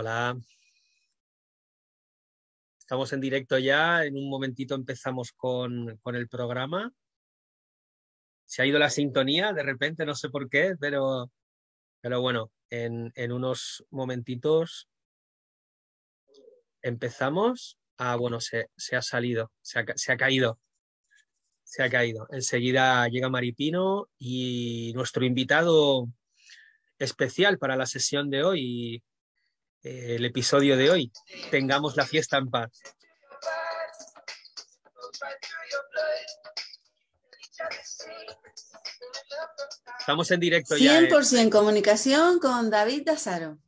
Hola. Estamos en directo ya. En un momentito empezamos con, el programa. Se ha ido la sintonía de repente, no sé por qué, pero, pero bueno, en, unos momentitos empezamos. Ah, bueno, se, ha salido, se ha, se ha caído se ha caído. Enseguida llega Maripino y nuestro invitado especial para la sesión de hoy, eh, el episodio de hoy, tengamos la fiesta en paz. Estamos en directo 100% ya. 100% ¿eh? comunicación con David Dazaro.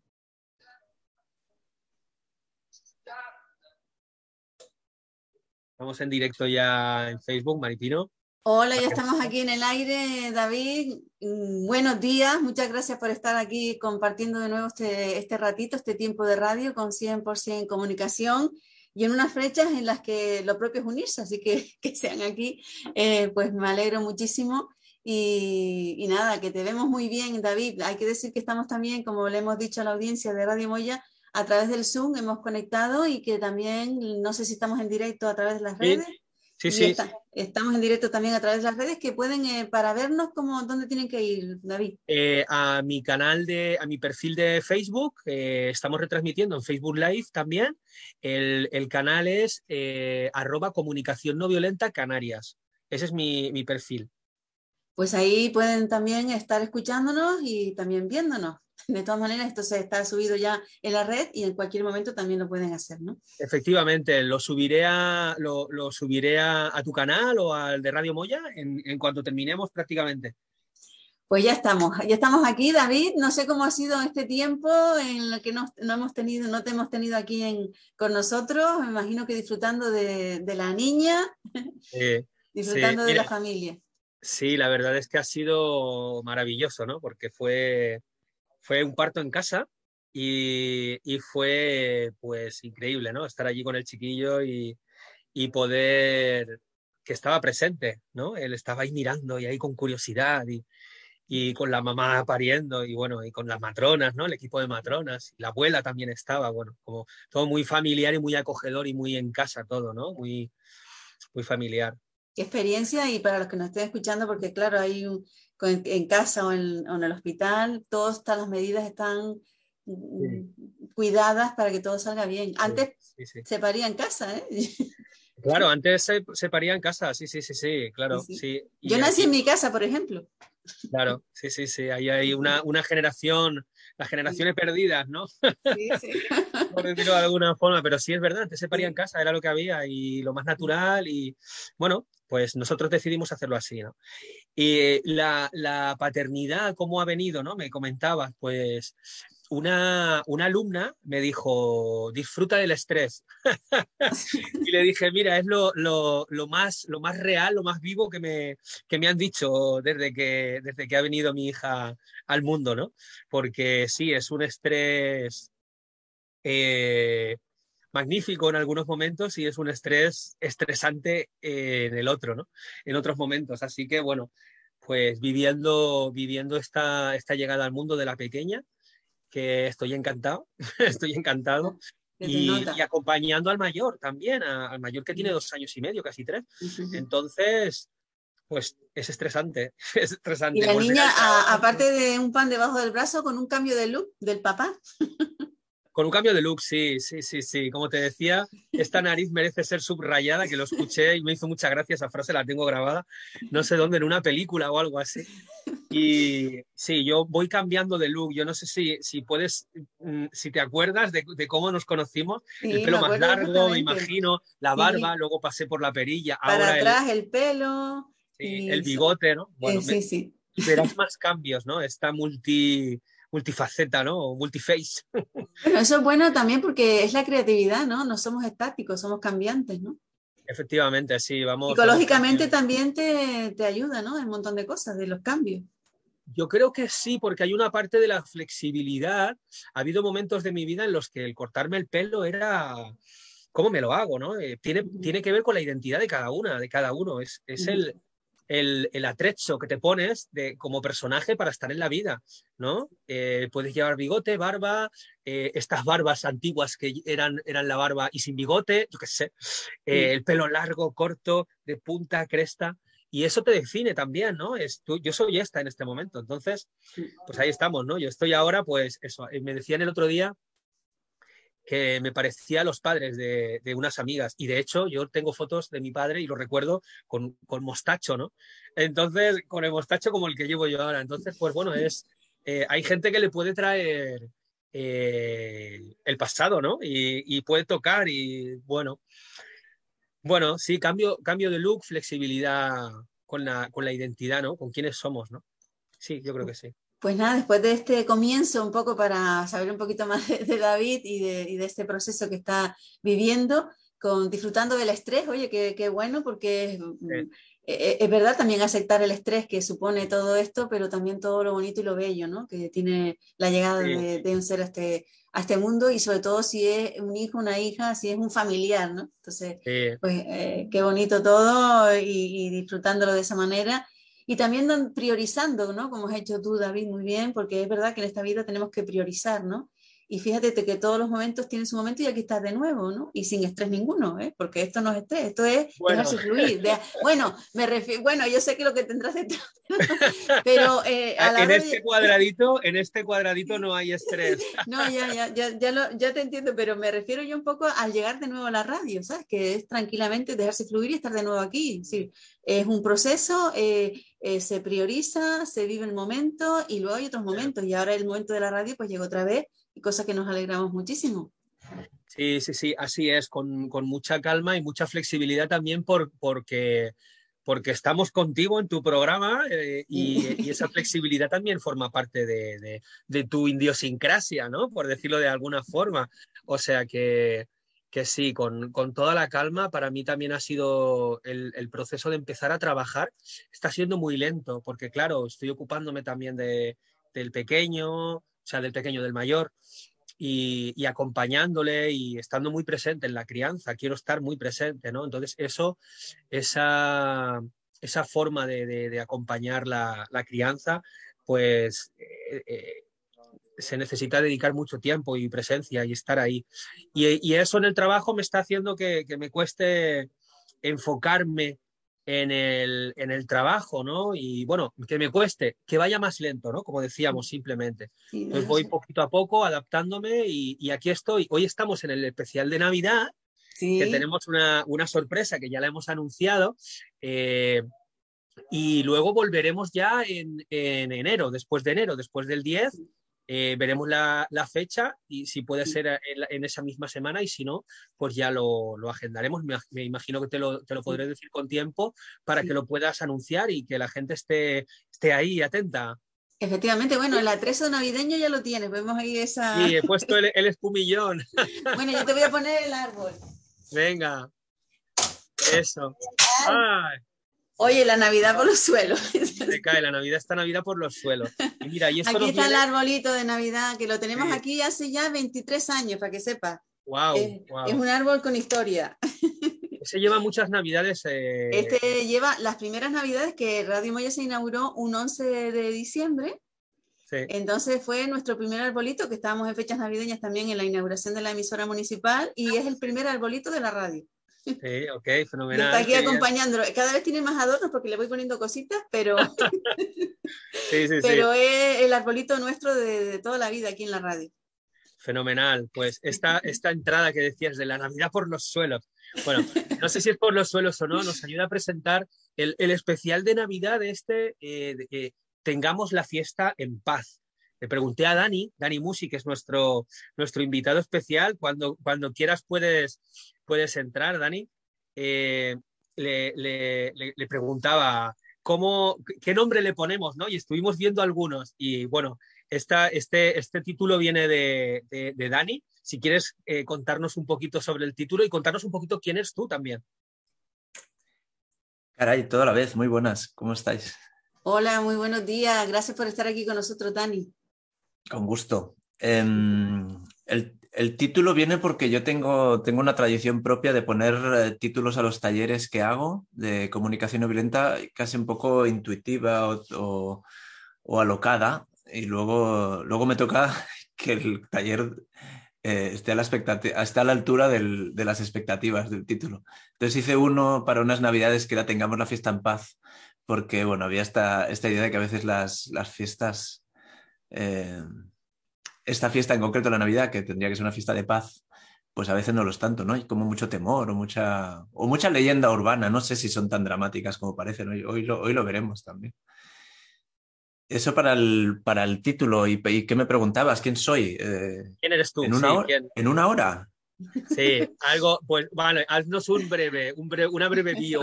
Estamos en directo ya en Facebook, Maripino. Hola, ya estamos aquí en el aire, David. Mm, buenos días, muchas gracias por estar aquí compartiendo de nuevo este, este ratito, este tiempo de radio con 100% comunicación y en unas fechas en las que lo propio es unirse, así que que sean aquí, eh, pues me alegro muchísimo. Y, y, nada, que te vemos muy bien, David. Hay que decir que estamos también, como le hemos dicho a la audiencia de Radio Moya, a través del Zoom hemos conectado y que también, no sé si estamos en directo a través de las redes. Sí, sí. estamos en directo también a través de las redes que pueden, eh, para vernos, como, ¿dónde tienen que ir, David? Eh, a mi canal de, a mi perfil de Facebook, eh, estamos retransmitiendo en Facebook Live también. El, canal es arroba comunicación no violenta Canarias. Ese es mi, mi perfil. Pues ahí pueden también estar escuchándonos y también viéndonos. De todas maneras, esto se está subido ya en la red y en cualquier momento también lo pueden hacer, ¿no? Efectivamente, lo subiré a, lo, subiré a, tu canal o al de Radio Moya en, cuanto terminemos prácticamente. Pues ya estamos, ya estamos aquí, David. No sé cómo ha sido este tiempo en el que no, hemos tenido, no te hemos tenido aquí con nosotros. Me imagino que disfrutando de, la niña, disfrutando de la familia. Sí, la verdad es que ha sido maravilloso, ¿no? Porque fue, fue un parto en casa y, fue pues increíble, ¿no? Estar allí con el chiquillo y, poder que estaba presente, ¿no? Él estaba ahí mirando y ahí con curiosidad y, con la mamá pariendo y bueno, y con las matronas, ¿no? El equipo de matronas, la abuela también estaba, bueno, como todo muy familiar y muy acogedor y muy en casa todo, ¿no? Muy, muy familiar. Qué experiencia y para los que nos estén escuchando, porque claro, hay un, en casa o en, el hospital, todas las medidas están mm, cuidadas para que todo salga bien. Antes se paría en casa, ¿eh? Claro, antes se, se, paría en casa, sí, sí, sí, sí, claro. Sí, Yo nací en mi casa, por ejemplo. Claro, sí, sí, sí. Ahí hay una, una generación, las generaciones perdidas, ¿no? Sí, sí. por decirlo de alguna forma, pero sí es verdad, antes se paría en casa, era lo que había y lo más natural y bueno, pues nosotros decidimos hacerlo así, ¿no? Y la, paternidad, ¿cómo ha venido, no? Me comentabas, pues una, alumna me dijo, disfruta del estrés. y le dije, mira, es lo, más, lo más real, lo más vivo que me, me han dicho desde que, desde que ha venido mi hija al mundo, ¿no? Porque sí, es un estrés eh, magnífico en algunos momentos y es un estrés estresante en el otro, ¿no? En otros momentos. Así que, bueno, pues viviendo, viviendo esta, esta llegada al mundo de la pequeña, que estoy encantado, estoy encantado. Y, acompañando al mayor también, al mayor que tiene dos años y medio, casi tres. Entonces, pues es estresante, es estresante. Y la niña, aparte de un pan debajo del brazo, con un cambio de look del papá. Con un cambio de look, sí, sí, sí, sí. Como te decía, esta nariz merece ser subrayada, que lo escuché y me hizo mucha gracia esa frase, la tengo grabada, no sé dónde, en una película o algo así. Y sí, yo voy cambiando de look. Yo no sé si, si puedes, mm, si te acuerdas de, cómo nos conocimos. el pelo más largo, me imagino, la barba, luego pasé por la perilla. Para atrás el, pelo. el bigote, ¿no? Bueno, sí, sí. Verás más cambios, ¿no? Esta multi multifaceta, ¿no? multiface. Bueno, eso es bueno también porque es la creatividad, ¿no? No somos estáticos, somos cambiantes, ¿no? Efectivamente, sí, vamos. Psicológicamente también te, te ayuda, ¿no? Un montón de cosas, de los cambios. Yo creo que sí, porque hay una parte de la flexibilidad. Ha habido momentos de mi vida en los que el cortarme el pelo era cómo me lo hago, ¿no? Eh, tiene, tiene que ver con la identidad de cada una, de cada uno. Es, es el, el, el, atrecho que te pones de, como personaje para estar en la vida, ¿no? Eh, puedes llevar bigote, barba, eh, estas barbas antiguas que eran, eran la barba y sin bigote, yo qué sé, eh, el pelo largo, corto, de punta, cresta. Y eso te define también, ¿no? Es, tú, yo soy esta en este momento. Entonces, pues ahí estamos, ¿no? Yo estoy ahora, pues eso, me decían el otro día que me parecía a los padres de, unas amigas. Y de hecho, yo tengo fotos de mi padre y lo recuerdo con, mostacho, ¿no? Entonces, con el mostacho como el que llevo yo ahora. Entonces, pues bueno, es, eh, hay gente que le puede traer eh, el pasado, ¿no? Y, puede tocar y bueno. Bueno, sí, cambio, cambio de look, flexibilidad con la, con la identidad, ¿no? Con quiénes somos, ¿no? Sí, yo creo que sí. Pues nada, después de este comienzo, un poco para saber un poquito más de, David y de, este proceso que está viviendo, con, disfrutando del estrés, oye, qué, bueno, porque mm, e, e, es, verdad también aceptar el estrés que supone todo esto, pero también todo lo bonito y lo bello, ¿no? Que tiene la llegada de, un ser a este, a este mundo y sobre todo si es un hijo, una hija, si es un familiar, ¿no? Entonces, pues eh, qué bonito todo y, y disfrutándolo de esa manera y también priorizando, ¿no? Como has hecho tú, David, muy bien, porque es verdad que en esta vida tenemos que priorizar, ¿no? Y fíjate que todos los momentos tienen su momento y aquí estás de nuevo, ¿no? Y sin estrés ninguno, ¿eh? Porque esto no es estrés, esto es dejarse fluir. bueno, me refiero, bueno, yo sé que lo que tendrás detrás, pero eh, en este cuadradito, en este cuadradito no hay estrés. no, ya, ya, ya, ya, lo, ya te entiendo, pero me refiero yo un poco al llegar de nuevo a la radio, ¿sabes? Que es tranquilamente dejarse fluir y estar de nuevo aquí. Sí, es un proceso, eh, eh, se prioriza, se vive el momento y luego hay otros momentos. Y ahora el momento de la radio pues llega otra vez y cosa que nos alegramos muchísimo. Sí, sí, sí, así es, con, con mucha calma y mucha flexibilidad también por, porque, porque estamos contigo en tu programa eh, y, y, esa flexibilidad también forma parte de, de, de, tu idiosincrasia, ¿no? Por decirlo de alguna forma. O sea que, que sí, con, con, toda la calma, para mí también ha sido el, el, proceso de empezar a trabajar. Está siendo muy lento, porque claro, estoy ocupándome también de, del pequeño, o sea, del pequeño, del mayor, y, acompañándole y estando muy presente en la crianza, quiero estar muy presente, ¿no? Entonces, eso, esa, esa forma de, acompañar la, crianza, pues eh, eh, se necesita dedicar mucho tiempo y presencia y estar ahí. Y, eso en el trabajo me está haciendo que, que me cueste enfocarme en el, en el trabajo, ¿no? Y bueno, que me cueste, que vaya más lento, ¿no? Como decíamos, simplemente. Entonces voy poquito a poco adaptándome y, aquí estoy. Hoy estamos en el especial de Navidad, que tenemos una, una, sorpresa que ya la hemos anunciado. Eh, y luego volveremos ya en, en, enero, después de enero, después del 10, eh, veremos la, fecha y si puede ser en, esa misma semana y si no, pues ya lo, agendaremos. Me, imagino que te lo, te lo podré decir con tiempo para que lo puedas anunciar y que la gente esté, esté ahí atenta. Efectivamente, bueno, el atrezo navideño ya lo tienes, vemos ahí esa... Sí, he puesto el, el espumillón. bueno, yo te voy a poner el árbol. Venga, eso. Ay. Oye, la Navidad por los suelos. Se cae la Navidad, esta Navidad por los suelos. Y mira, aquí está el arbolito de Navidad, que lo tenemos aquí hace ya 23 años, para que sepa. Wow, es, un árbol con historia. Se lleva muchas Navidades. Eh, este lleva las primeras Navidades que Radio Moya se inauguró un 11 de diciembre. Sí. Entonces fue nuestro primer arbolito, que estábamos en fechas navideñas también en la inauguración de la emisora municipal, y es el primer arbolito de la radio. Sí, ok, fenomenal. está aquí acompañándolo. Cada vez tiene más adornos porque le voy poniendo cositas, pero, sí, sí, pero es el arbolito nuestro de, toda la vida aquí en la radio. Fenomenal. Pues esta, esta entrada que decías de la Navidad por los suelos. Bueno, no sé si es por los suelos o no, nos ayuda a presentar el, el especial de Navidad de este, eh, de que tengamos la fiesta en paz. Le pregunté a Dani, Dani Musi, que es nuestro, nuestro invitado especial, cuando, cuando quieras puedes, puedes entrar, Dani. Eh, le, preguntaba cómo, qué nombre le ponemos, ¿no? Y estuvimos viendo algunos. Y bueno, esta, este, este título viene de, de, Dani. Si quieres eh, contarnos un poquito sobre el título y contarnos un poquito quién eres tú también. Caray, toda la vez, muy buenas, ¿cómo estáis? Hola, muy buenos días, gracias por estar aquí con nosotros, Dani. Con gusto. Em, el, el, título viene porque yo tengo, tengo una tradición propia de poner eh, títulos a los talleres que hago de comunicación no violenta casi un poco intuitiva o, alocada y luego, luego me toca que el taller eh, esté, a la a la altura de las expectativas del título. Entonces hice uno para unas navidades que era Tengamos la fiesta en paz, porque bueno, había esta, esta idea de que a veces las, las fiestas... Eh, esta fiesta en concreto, la Navidad, que tendría que ser una fiesta de paz, pues a veces no lo es tanto, ¿no? Hay como mucho temor o mucha, o mucha leyenda urbana, no sé si son tan dramáticas como parecen, hoy, hoy, lo, hoy lo veremos también. Eso para el, para el título. ¿Y, qué me preguntabas? ¿Quién soy? Eh, ¿Quién eres tú? ¿En una, hora, ¿En una hora? Sí, algo, pues vale, haznos un breve, un breve una breve bio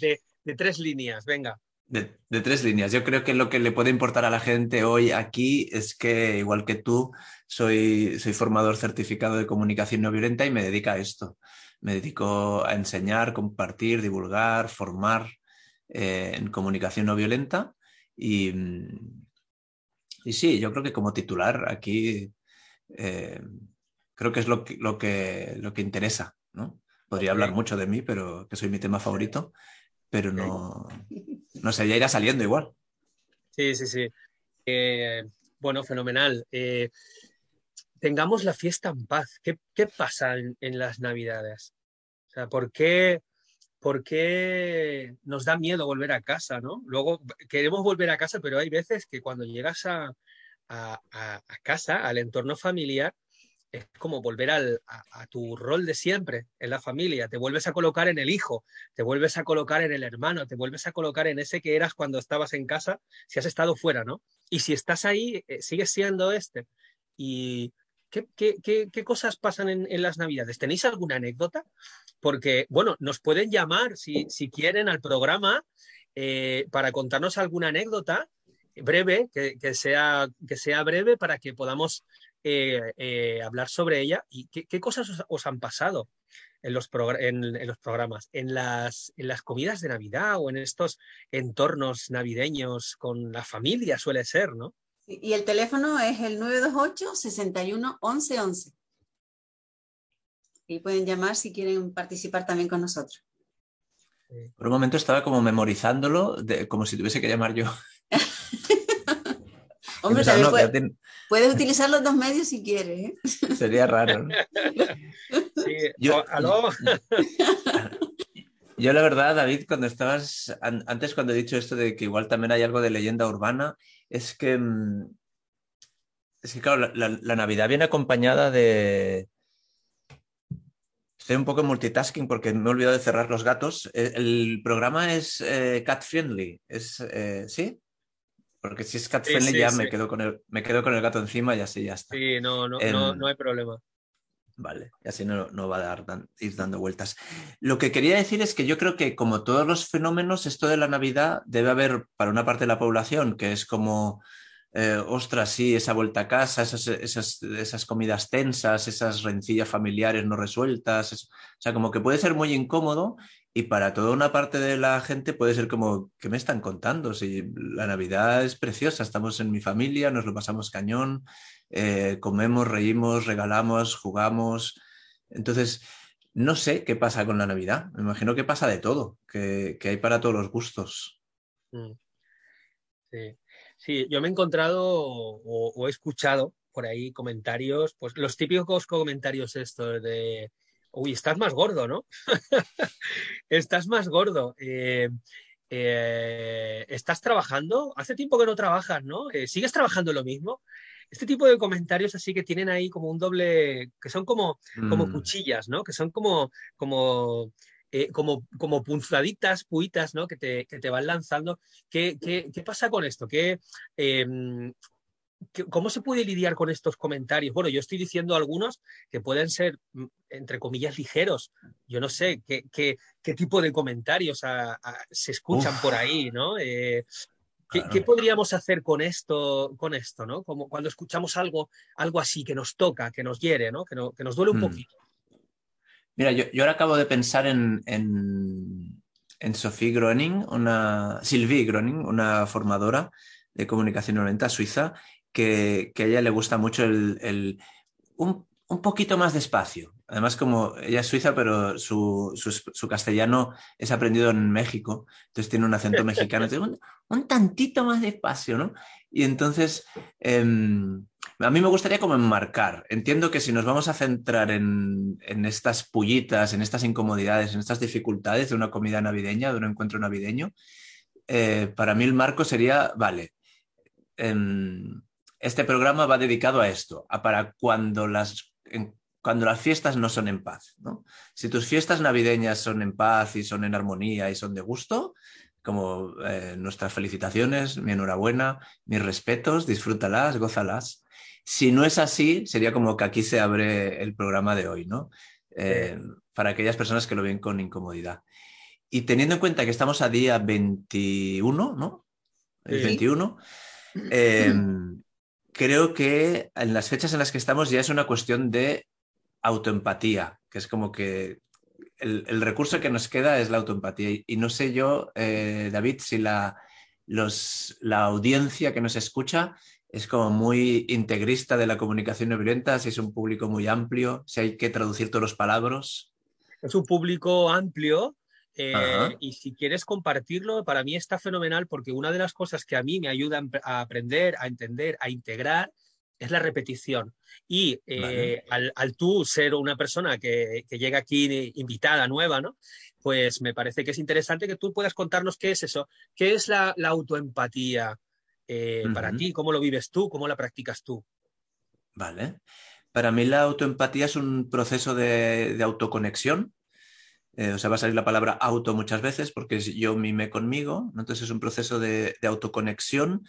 de, de, tres líneas, venga. De, de, tres líneas. Yo creo que lo que le puede importar a la gente hoy aquí es que, igual que tú, soy, soy formador certificado de comunicación no violenta y me dedico a esto. Me dedico a enseñar, compartir, divulgar, formar eh, en comunicación no violenta. Y, y, sí, yo creo que como titular aquí eh, creo que es lo que, lo que, lo que interesa. ¿no? Podría hablar mucho de mí, pero que soy mi tema favorito pero no, no sé, ya irá saliendo igual. Sí, sí, sí. Eh, bueno, fenomenal. Eh, tengamos la fiesta en paz. ¿Qué, qué pasa en, las Navidades? O sea, ¿por qué, ¿por qué nos da miedo volver a casa, no? Luego queremos volver a casa, pero hay veces que cuando llegas a, a, a casa, al entorno familiar, es como volver a, tu rol de siempre en la familia, te vuelves a colocar en el hijo, te vuelves a colocar en el hermano, te vuelves a colocar en ese que eras cuando estabas en casa, si has estado fuera, ¿no? Y si estás ahí, eh, sigues siendo este. ¿Y qué, qué, cosas pasan en, las Navidades? ¿Tenéis alguna anécdota? Porque, bueno, nos pueden llamar si, si quieren al programa eh, para contarnos alguna anécdota breve, que, que, sea, que sea breve para que podamos eh, eh, hablar sobre ella y qué, cosas os, han pasado en los, en, los programas, en las, en las comidas de Navidad o en estos entornos navideños con la familia, suele ser, ¿no? Y el teléfono es el 928 61 11 11. Y pueden llamar si quieren participar también con nosotros. Por un momento estaba como memorizándolo, como si tuviese que llamar yo. Hombre, puedes utilizar los dos medios si quieres. ¿eh? Sería raro. Sí, yo, ¿aló? Yo la verdad, David, cuando estabas, antes cuando he dicho esto de que igual también hay algo de leyenda urbana, es que, mm, es que claro, la, Navidad viene acompañada de... Estoy un poco en multitasking porque me he olvidado de cerrar los gatos. Eh, el, programa es eh, cat friendly, es, ¿sí? Porque si es cat friendly ya Me, quedo con el, me quedo con el gato encima y así ya está. Sí, no, no, no, no, hay problema. Vale, y así no, no va a dar, ir dando vueltas. Lo que quería decir es que yo creo que como todos los fenómenos, esto de la Navidad debe haber para una parte de la población que es como, eh, ostras, sí, esa vuelta a casa, esas, esas, esas comidas tensas, esas rencillas familiares no resueltas, o sea, como que puede ser muy incómodo y para toda una parte de la gente puede ser como, ¿qué me están contando? Si la Navidad es preciosa, estamos en mi familia, nos lo pasamos cañón, eh, comemos, reímos, regalamos, jugamos. Entonces, no sé qué pasa con la Navidad. Me imagino que pasa de todo, que, hay para todos los gustos. Mm. Sí. yo me he encontrado o, he escuchado por ahí comentarios, pues los típicos comentarios estos de uy, estás más gordo, ¿no? estás más gordo. Eh, eh, ¿Estás trabajando? Hace tiempo que no trabajas, ¿no? Eh, ¿Sigues trabajando lo mismo? Este tipo de comentarios así que tienen ahí como un doble, que son como, como mm. cuchillas, ¿no? Que son como, como, como, como punzaditas, puitas, ¿no? Que te, que te van lanzando. ¿Qué, qué, qué pasa con esto? ¿Qué, em, ¿Cómo se puede lidiar con estos comentarios? Bueno, yo estoy diciendo algunos que pueden ser, mm, entre comillas, ligeros. Yo no sé qué, qué, tipo de comentarios se escuchan por ahí, ¿no? Eh, ¿qué, podríamos hacer con esto, con esto, ¿no? Como cuando escuchamos algo, algo así que nos toca, que nos hiere, ¿no? Que, nos duele un hmm. poquito. Mira, yo, ahora acabo de pensar en, en, en Sophie Groening, una, Sylvie Groening, una formadora de comunicación violenta suiza, que, a ella le gusta mucho el, un poquito más despacio. Además, como ella es suiza, pero su, castellano es aprendido en México, entonces tiene un acento mexicano. Un, un, tantito más despacio, ¿no? Y entonces, em, a mí me gustaría como enmarcar. Entiendo que si nos vamos a centrar en, estas pullitas, en estas incomodidades, en estas dificultades de una comida navideña, de un encuentro navideño, eh, para mí el marco sería, vale, em, este programa va dedicado a esto, a para cuando las, cuando las fiestas no son en paz. ¿no? Si tus fiestas navideñas son en paz y son en armonía y son de gusto, como eh, nuestras felicitaciones, mi enhorabuena, mis respetos, disfrútalas, gózalas. Si no es así, sería como que aquí se abre el programa de hoy, ¿no? Eh, para aquellas personas que lo ven con incomodidad. Y teniendo en cuenta que estamos a día 21, ¿no? El 21, creo que en las fechas en las que estamos ya es una cuestión de autoempatía, que es como que el, recurso que nos queda es la autoempatía. Y, no sé yo, eh, David, si la, la audiencia que nos escucha es como muy integrista de la comunicación no violenta, si es un público muy amplio, si hay que traducir todos los palabras. Es un público amplio eh, y si quieres compartirlo, para mí está fenomenal porque una de las cosas que a mí me ayudan a aprender, a entender, a integrar, es la repetición. Y eh, al, tú ser una persona que, llega aquí invitada, nueva, ¿no? Pues me parece que es interesante que tú puedas contarnos qué es eso, qué es la, autoempatía eh, para ti, cómo lo vives tú, cómo la practicas tú. Vale. Para mí la autoempatía es un proceso de autoconexión eh, o sea, va a salir la palabra auto muchas veces porque yo mime conmigo, entonces es un proceso de, autoconexión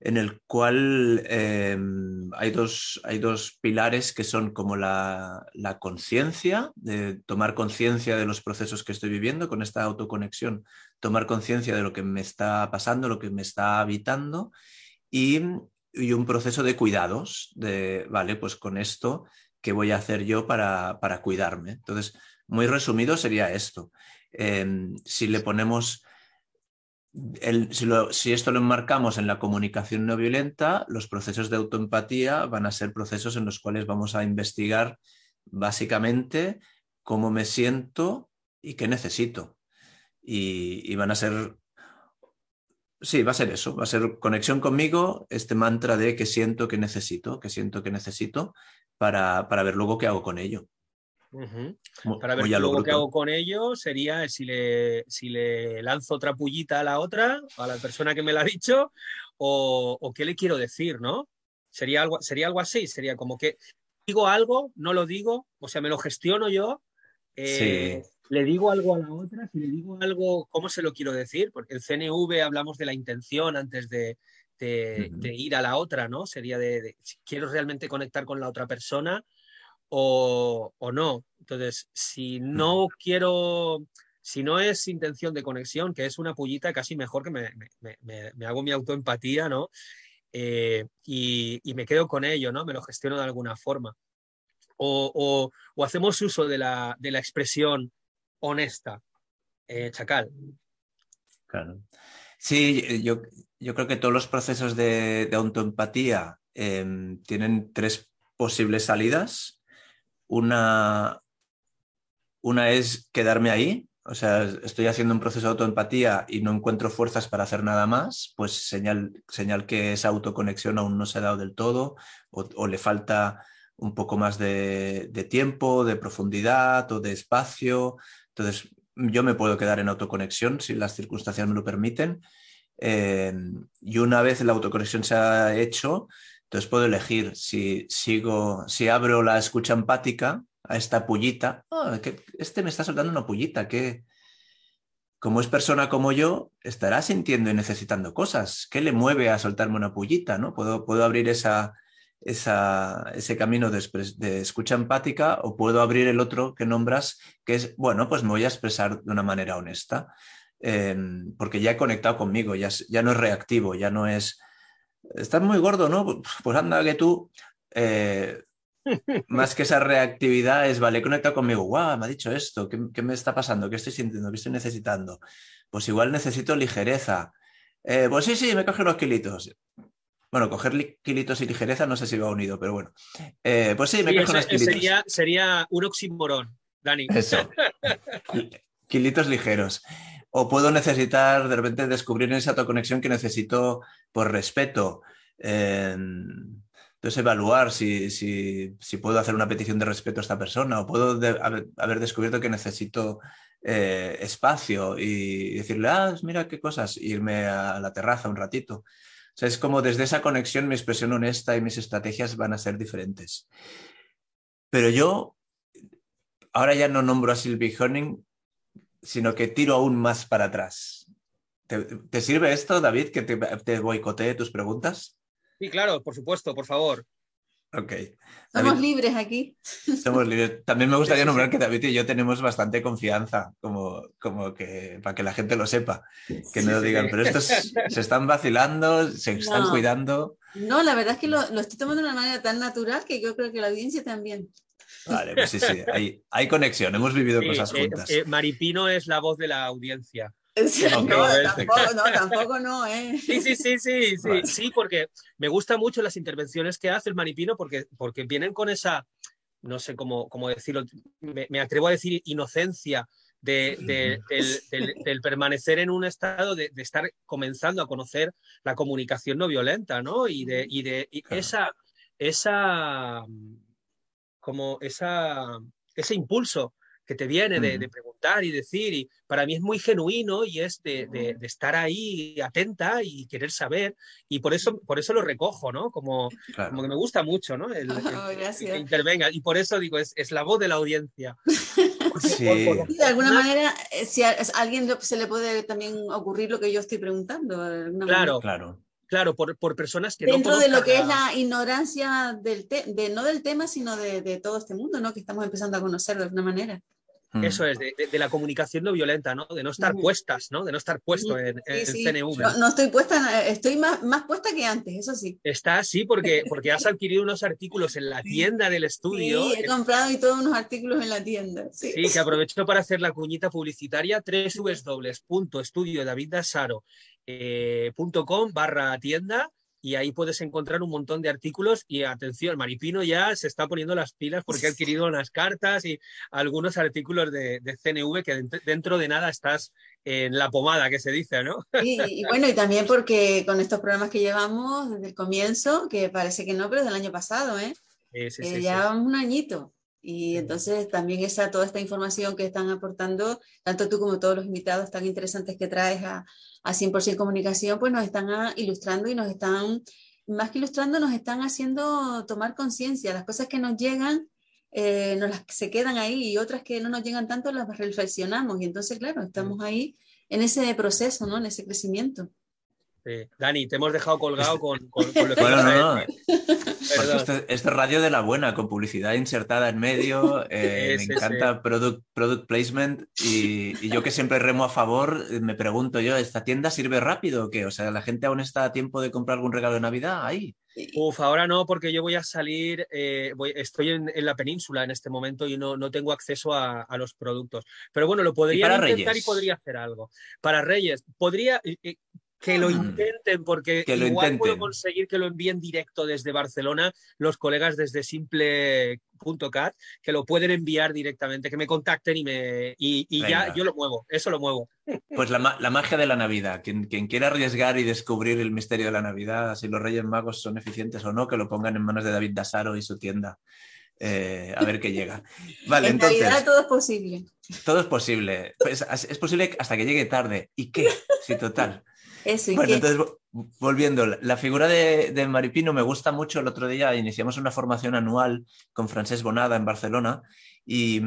en el cual em, hay, dos, hay, dos, pilares que son como la, conciencia, de tomar conciencia de los procesos que estoy viviendo con esta autoconexión, tomar conciencia de lo que me está pasando, lo que me está habitando y, un proceso de cuidados, de, vale, pues con esto, ¿qué voy a hacer yo para, para cuidarme? Entonces, muy resumido sería esto. Em, si le ponemos, si, esto lo enmarcamos en la comunicación no violenta, los procesos de autoempatía van a ser procesos en los cuales vamos a investigar básicamente cómo me siento y qué necesito. Y, van a ser, sí, va a ser eso, va a ser conexión conmigo, este mantra de que siento que necesito, que siento que necesito, para, para ver luego qué hago con ello. Para ver luego qué hago con ello sería si le, si le lanzo otra pullita a la otra, a la persona que me la ha dicho, o, qué le quiero decir, ¿no? Sería algo, sería algo así, sería como que digo algo, no lo digo, o sea, me lo gestiono yo, eh, le digo algo a la otra, si le digo algo, ¿cómo se lo quiero decir? Porque el CNV hablamos de la intención antes de, ir a la otra, ¿no? Sería de, si quiero realmente conectar con la otra persona, o, no. Entonces, si no quiero, si no es intención de conexión, que es una pullita, casi mejor que me, hago mi autoempatía, ¿no? Eh, y, me quedo con ello, ¿no? Me lo gestiono de alguna forma. O, hacemos uso de la, expresión honesta, eh, chacal. Claro. Sí, yo, creo que todos los procesos de, autoempatía em, tienen tres posibles salidas. Una, una es quedarme ahí, o sea, estoy haciendo un proceso de autoempatía y no encuentro fuerzas para hacer nada más, pues señal, señal que esa autoconexión aún no se ha dado del todo o, le falta un poco más de, tiempo, de profundidad o de espacio. Entonces, yo me puedo quedar en autoconexión si las circunstancias me lo permiten. Eh, y una vez la autoconexión se ha hecho, entonces puedo elegir si sigo, si abro la escucha empática a esta pullita. Ah, que este me está soltando una pullita que, como es persona como yo, estará sintiendo y necesitando cosas. ¿Qué le mueve a soltarme una pullita? ¿no? Puedo, puedo abrir esa, esa, ese camino de, escucha empática o puedo abrir el otro que nombras, que es, bueno, pues me voy a expresar de una manera honesta, em, porque ya he conectado conmigo, ya, ya no es reactivo, ya no es estás muy gordo, ¿no? Pues anda que tú, eh, más que esa reactividad, es, vale, conecta conmigo, guau, me ha dicho esto, ¿qué, me está pasando? ¿Qué estoy sintiendo? ¿Qué estoy necesitando? Pues igual necesito ligereza. Eh, pues sí, sí, me coge unos kilitos. Bueno, coger kilitos y ligereza no sé si va unido, pero bueno. Eh, pues sí, me sí, unos kilitos. Sería, sería un oxímoron, Dani. Eso. kilitos ligeros. O puedo necesitar de repente descubrir esa conexión que necesito por respeto. entonces, evaluar si, si, puedo hacer una petición de respeto a esta persona o puedo haber, descubierto que necesito eh, espacio y decirle, ah, mira qué cosas, irme a la terraza un ratito. O sea, es como desde esa conexión mi expresión honesta y mis estrategias van a ser diferentes. Pero yo ahora ya no nombro a Sylvie Honing sino que tiro aún más para atrás. ¿Te, sirve esto, David, que te, te boicotee tus preguntas? Sí, claro, por supuesto, por favor. Ok. Somos libres aquí. Somos libres. También me gustaría nombrar que David y yo tenemos bastante confianza, como, como que para que la gente lo sepa, que no digan, pero estos se están vacilando, se están cuidando. No, la verdad es que lo, lo, estoy tomando de una manera tan natural que yo creo que la audiencia también. Vale, pues sí, sí, hay, conexión, hemos vivido cosas eh, juntas. Eh, Maripino es la voz de la audiencia. no, tampoco, no, tampoco no, ¿eh? Sí, sí, sí, sí, sí, sí, porque me gustan mucho las intervenciones que hace el Maripino porque, porque vienen con esa, no sé cómo, cómo decirlo, me, atrevo a decir inocencia de, del, permanecer en un estado de, estar comenzando a conocer la comunicación no violenta, ¿no? Y de, y de esa, esa como esa, ese impulso que te viene de, preguntar y decir, y para mí es muy genuino y es de, estar ahí atenta y querer saber, y por eso, por eso lo recojo, ¿no? Como, como que me gusta mucho, ¿no? El, que intervenga, y por eso digo, es, es la voz de la audiencia. Sí. de alguna manera, eh, si a, alguien se le puede también ocurrir lo que yo estoy preguntando. Claro, claro. Claro, por, personas que Dentro de lo que es la ignorancia del de, no del tema, sino de, todo este mundo, ¿no? Que estamos empezando a conocer de alguna manera. Mm. Eso es, de, la comunicación no violenta, ¿no? De no estar puestas, ¿no? De no estar puesto en, el CNV. No, estoy puesta, estoy más, más, puesta que antes, eso sí. Está sí, porque, porque has adquirido unos artículos en la tienda del estudio. Sí, he comprado y todos unos artículos en la tienda. Sí, sí que aprovecho para hacer la cuñita publicitaria www.estudiodaviddasaro eh, .com barra tienda y ahí puedes encontrar un montón de artículos y atención, Maripino ya se está poniendo las pilas porque ha adquirido unas cartas y algunos artículos de, CNV que dentro de nada estás en la pomada que se dice, ¿no? Y, bueno, y también porque con estos programas que llevamos desde el comienzo, que parece que no, pero del año pasado, ¿eh? Sí, eh, ya un añito. Y entonces también esa, toda esta información que están aportando, tanto tú como todos los invitados tan interesantes que traes a, a 100% comunicación, pues nos están ah, ilustrando y nos están, más que ilustrando, nos están haciendo tomar conciencia. Las cosas que nos llegan, eh, nos las se quedan ahí y otras que no nos llegan tanto las reflexionamos. Y entonces, claro, estamos ahí en ese proceso, ¿no? En ese crecimiento. Dani, te hemos dejado colgado con, con, lo que bueno, no, no. Este, este, radio de la buena, con publicidad insertada en medio. Eh, me encanta product, product placement. Y, yo que siempre remo a favor, me pregunto yo, ¿esta tienda sirve rápido o qué? O sea, ¿la gente aún está a tiempo de comprar algún regalo de Navidad ahí? Uf, ahora no, porque yo voy a salir, eh, estoy en, la península en este momento y no, no tengo acceso a, los productos. Pero bueno, lo podría intentar y podría hacer algo. Para Reyes, podría, eh, que lo intenten, porque igual puedo conseguir que lo envíen directo desde Barcelona los colegas desde simple.cat, que lo pueden enviar directamente, que me contacten y, me, y, ya yo lo muevo, eso lo muevo. Pues la, magia de la Navidad, quien, quien, quiera arriesgar y descubrir el misterio de la Navidad, si los Reyes Magos son eficientes o no, que lo pongan en manos de David Dasaro y su tienda. Eh, a ver qué llega. Vale, en entonces. Navidad todo es posible. Todo es posible. Pues, es posible hasta que llegue tarde. ¿Y qué? Sí, total bueno, entonces, volviendo, la figura de, Maripino me gusta mucho. El otro día iniciamos una formación anual con Francés Bonada en Barcelona y,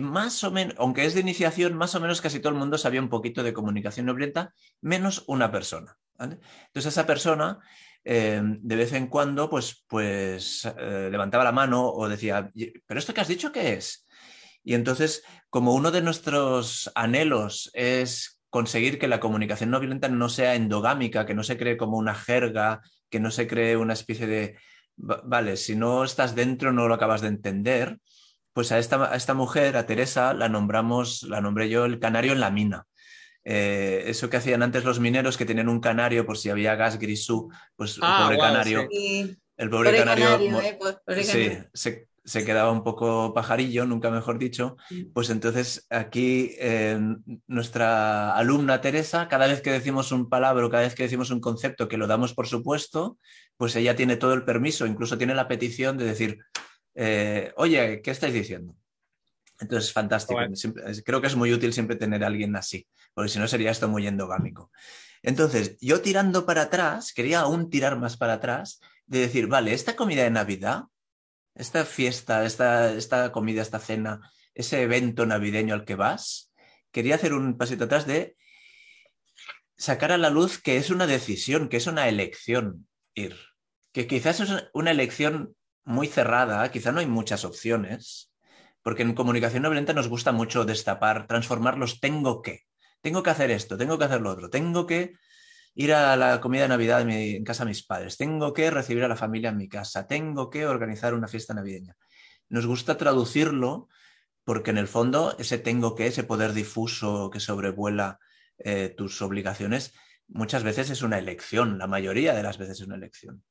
más o menos, aunque es de iniciación, más o menos casi todo el mundo sabía un poquito de comunicación no violenta, menos una persona. Entonces, esa persona eh, de vez en cuando pues, pues eh, levantaba la mano o decía, ¿pero esto que has dicho qué es? Y entonces, como uno de nuestros anhelos es conseguir que la comunicación no violenta no sea endogámica, que no se cree como una jerga, que no se cree una especie de, vale, si no estás dentro no lo acabas de entender, pues a esta, a esta mujer, a Teresa, la nombramos, la nombré yo el canario en la mina. eh, eso que hacían antes los mineros que tenían un canario por si había gas grisú, pues el ah, pobre canario, el pobre, canario, eh, se, quedaba un poco pajarillo, nunca mejor dicho. Pues entonces aquí nuestra alumna Teresa, cada vez que decimos un palabra, cada vez que decimos un concepto que lo damos por supuesto, pues ella tiene todo el permiso, incluso tiene la petición de decir, eh, oye, ¿qué estáis diciendo? Entonces, fantástico. creo que es muy útil siempre tener a alguien así, porque si no sería esto muy endogámico. Entonces, yo tirando para atrás, quería aún tirar más para atrás, de decir, vale, esta comida de Navidad, esta fiesta, esta, esta comida, esta cena, ese evento navideño al que vas, quería hacer un pasito atrás de sacar a la luz que es una decisión, que es una elección ir. Que quizás es una elección muy cerrada, quizá no hay muchas opciones, porque en comunicación no violenta nos gusta mucho destapar, transformarlos, tengo que, tengo que hacer esto, tengo que hacer lo otro, tengo que ir a la comida de Navidad en, casa de mis padres, tengo que recibir a la familia en mi casa, tengo que organizar una fiesta navideña. Nos gusta traducirlo porque en el fondo ese tengo que, ese poder difuso que sobrevuela eh, tus obligaciones, muchas veces es una elección, la mayoría de las veces es una elección.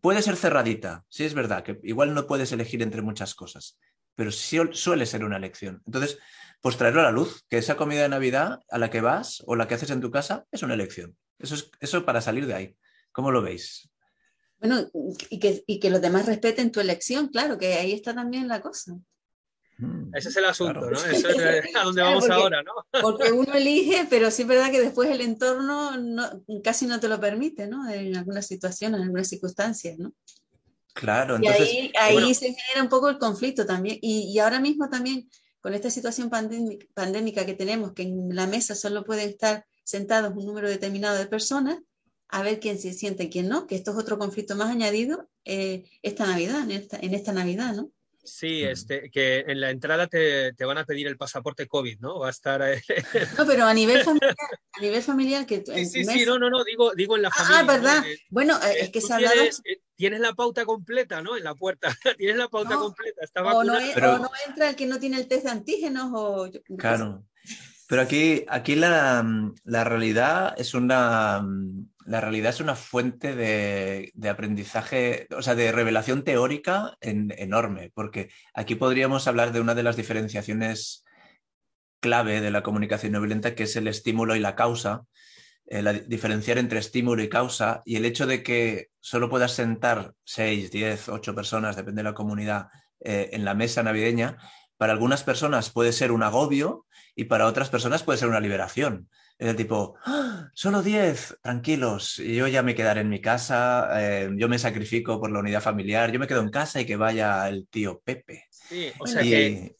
Puede ser cerradita, sí es verdad, que igual no puedes elegir entre muchas cosas, pero suele ser una elección. Entonces, pues traerlo a la luz, que esa comida de Navidad a la que vas o la que haces en tu casa es una elección. Eso es eso para salir de ahí. ¿Cómo lo veis? Bueno, y que, y que los demás respeten tu elección, claro, que ahí está también la cosa. Mm, Ese es el asunto, ¿no? Eso es a donde vamos ahora, ¿no? porque uno elige, pero sí es verdad que después el entorno casi no te lo permite, ¿no? En algunas situaciones, en algunas circunstancias, ¿no? Claro, entonces. Y ahí, se genera un poco el conflicto también. Y, ahora mismo también, con esta situación pandémica, que tenemos, que en la mesa solo pueden estar sentados un número determinado de personas, a ver quién se siente y quién no, que esto es otro conflicto más añadido eh, esta Navidad, en esta, en esta Navidad, ¿no? Sí, este, que en la entrada te, te, van a pedir el pasaporte COVID, ¿no? Va a estar. No, pero a nivel familiar, a nivel familiar que. Sí, sí, sí, no, no, no, digo, digo en la familia. Ah, verdad. bueno, eh, es que se ha hablado. Eh, tienes la pauta completa, ¿no? En la puerta. tienes la pauta completa. Está o, no, pero... o, no, entra el que no tiene el test de antígenos o. Claro. Pero aquí, aquí la, la realidad es una la realidad es una fuente de, aprendizaje, o sea, de revelación teórica enorme, porque aquí podríamos hablar de una de las diferenciaciones clave de la comunicación no violenta, que es el estímulo y la causa, eh, la, diferenciar entre estímulo y causa, y el hecho de que solo puedas sentar seis, diez, ocho personas, depende de la comunidad, eh, en la mesa navideña, para algunas personas puede ser un agobio y para otras personas puede ser una liberación. Es el tipo, ¡Ah! solo 10, tranquilos, yo ya me quedaré en mi casa, eh, yo me sacrifico por la unidad familiar, yo me quedo en casa y que vaya el tío Pepe. Sí, o sea que...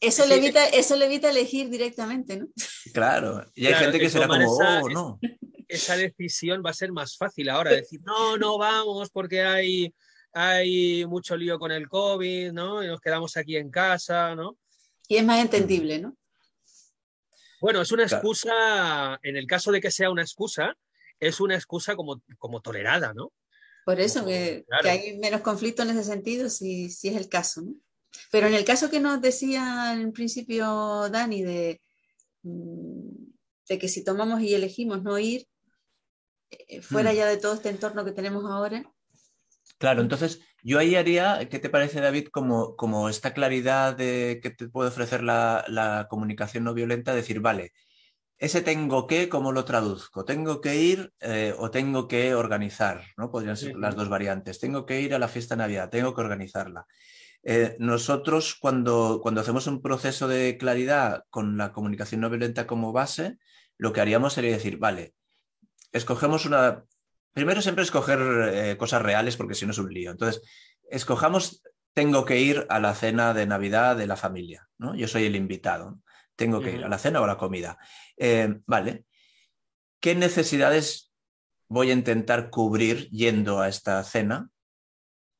Eso, le evita, eso le evita elegir directamente, ¿no? Claro, y hay gente que será como, oh, no. Esa decisión va a ser más fácil ahora, decir, no, no vamos porque hay, hay mucho lío con el COVID, ¿no? Y nos quedamos aquí en casa, ¿no? Y es más entendible, ¿no? Bueno, es una excusa, en el caso de que sea una excusa, es una excusa como, como tolerada, ¿no? Por eso, que, hay menos conflicto en ese sentido, si, si, es el caso, ¿no? Pero en el caso que nos decía en principio Dani, de, mm, de que si tomamos y elegimos no ir, eh, fuera mm. ya de todo este entorno que tenemos ahora. Claro, entonces yo ahí haría, ¿qué te parece David, como, como esta claridad de, que te puede ofrecer la, comunicación no violenta? Decir, vale, ese tengo que, ¿cómo lo traduzco? ¿Tengo que ir eh, o tengo que organizar? ¿no? Podrían ser las dos variantes. Tengo que ir a la fiesta de Navidad, tengo que organizarla. Eh, nosotros cuando, cuando hacemos un proceso de claridad con la comunicación no violenta como base, lo que haríamos sería decir, vale, escogemos una, primero siempre escoger eh, cosas reales porque si no es un lío. Entonces, escojamos, tengo que ir a la cena de Navidad de la familia, ¿no? Yo soy el invitado, tengo que ir a la cena o a la comida. Eh, vale, ¿qué necesidades voy a intentar cubrir yendo a esta cena?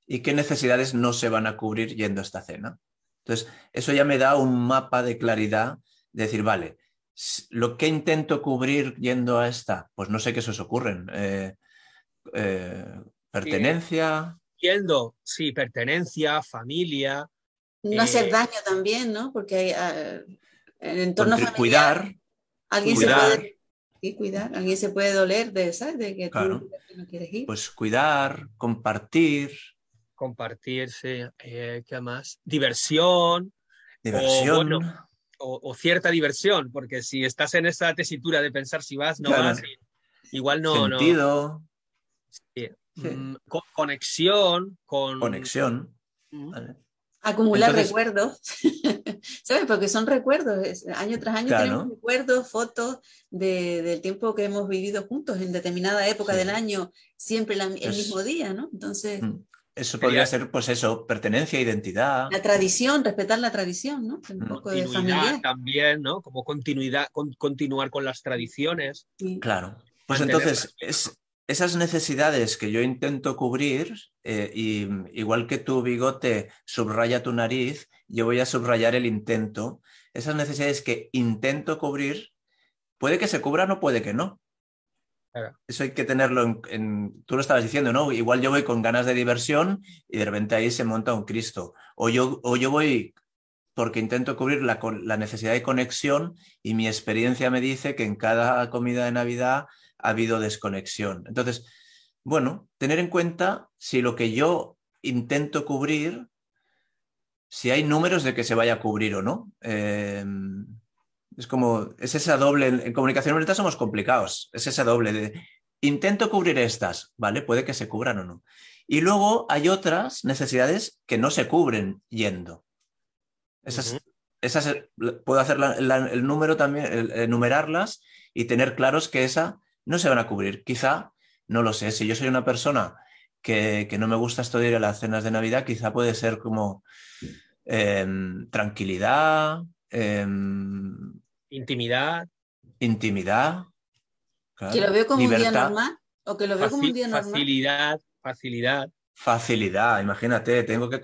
¿Y qué necesidades no se van a cubrir yendo a esta cena? Entonces, eso ya me da un mapa de claridad, de decir, vale, lo que intento cubrir yendo a esta, pues no sé qué se os ocurren. Eh, eh, pertenencia. Yendo, sí, pertenencia, familia. No hacer eh, daño también, ¿no? Porque hay, uh, en entorno familiar. Cuidar. Alguien se puede cuidar, alguien se puede doler de, ¿sabes? de que tú no quieres ir. Pues cuidar, compartir. Compartir, sí. Eh, ¿Qué más? Diversión. Diversión. O, cierta diversión, porque si estás en esa tesitura de pensar si vas, no vas, igual no. Sentido. Mm, conexión. Con... Conexión. Acumular recuerdos, ¿sabes? Porque son recuerdos, año tras año tenemos recuerdos, fotos del tiempo que hemos vivido juntos en determinada época del año, siempre el mismo día, ¿no? Entonces... Mm. Eso podría ser, pues eso, pertenencia, identidad. La tradición, respetar la tradición, ¿no? Un mm. poco de familia. también, ¿no? Como continuidad, continuar con las tradiciones. Claro. Pues entonces, es, esas necesidades que yo intento cubrir, eh, y igual que tu bigote subraya tu nariz, yo voy a subrayar el intento. Esas necesidades que intento cubrir, puede que se cubran o puede que no. Eso hay que tenerlo en, Tú lo estabas diciendo, ¿no? Igual yo voy con ganas de diversión y de repente ahí se monta un Cristo. O yo, o yo voy porque intento cubrir la, la necesidad de conexión y mi experiencia me dice que en cada comida de Navidad ha habido desconexión. Entonces, bueno, tener en cuenta si lo que yo intento cubrir, si hay números de que se vaya a cubrir o no. Em, es como, es esa doble, en comunicación ahorita somos complicados, es esa doble de intento cubrir estas, ¿vale? Puede que se cubran o no. Y luego hay otras necesidades que no se cubren yendo. Esas, esas puedo hacer el número también, enumerarlas y tener claros que esa no se van a cubrir. Quizá, no lo sé, si yo soy una persona que, no me gusta esto de ir a las cenas de Navidad, quizá puede ser como em, tranquilidad, em, intimidad. Intimidad. que lo veo como un día normal. O que lo veo como un día normal. Facilidad, facilidad. Facilidad, imagínate, tengo que,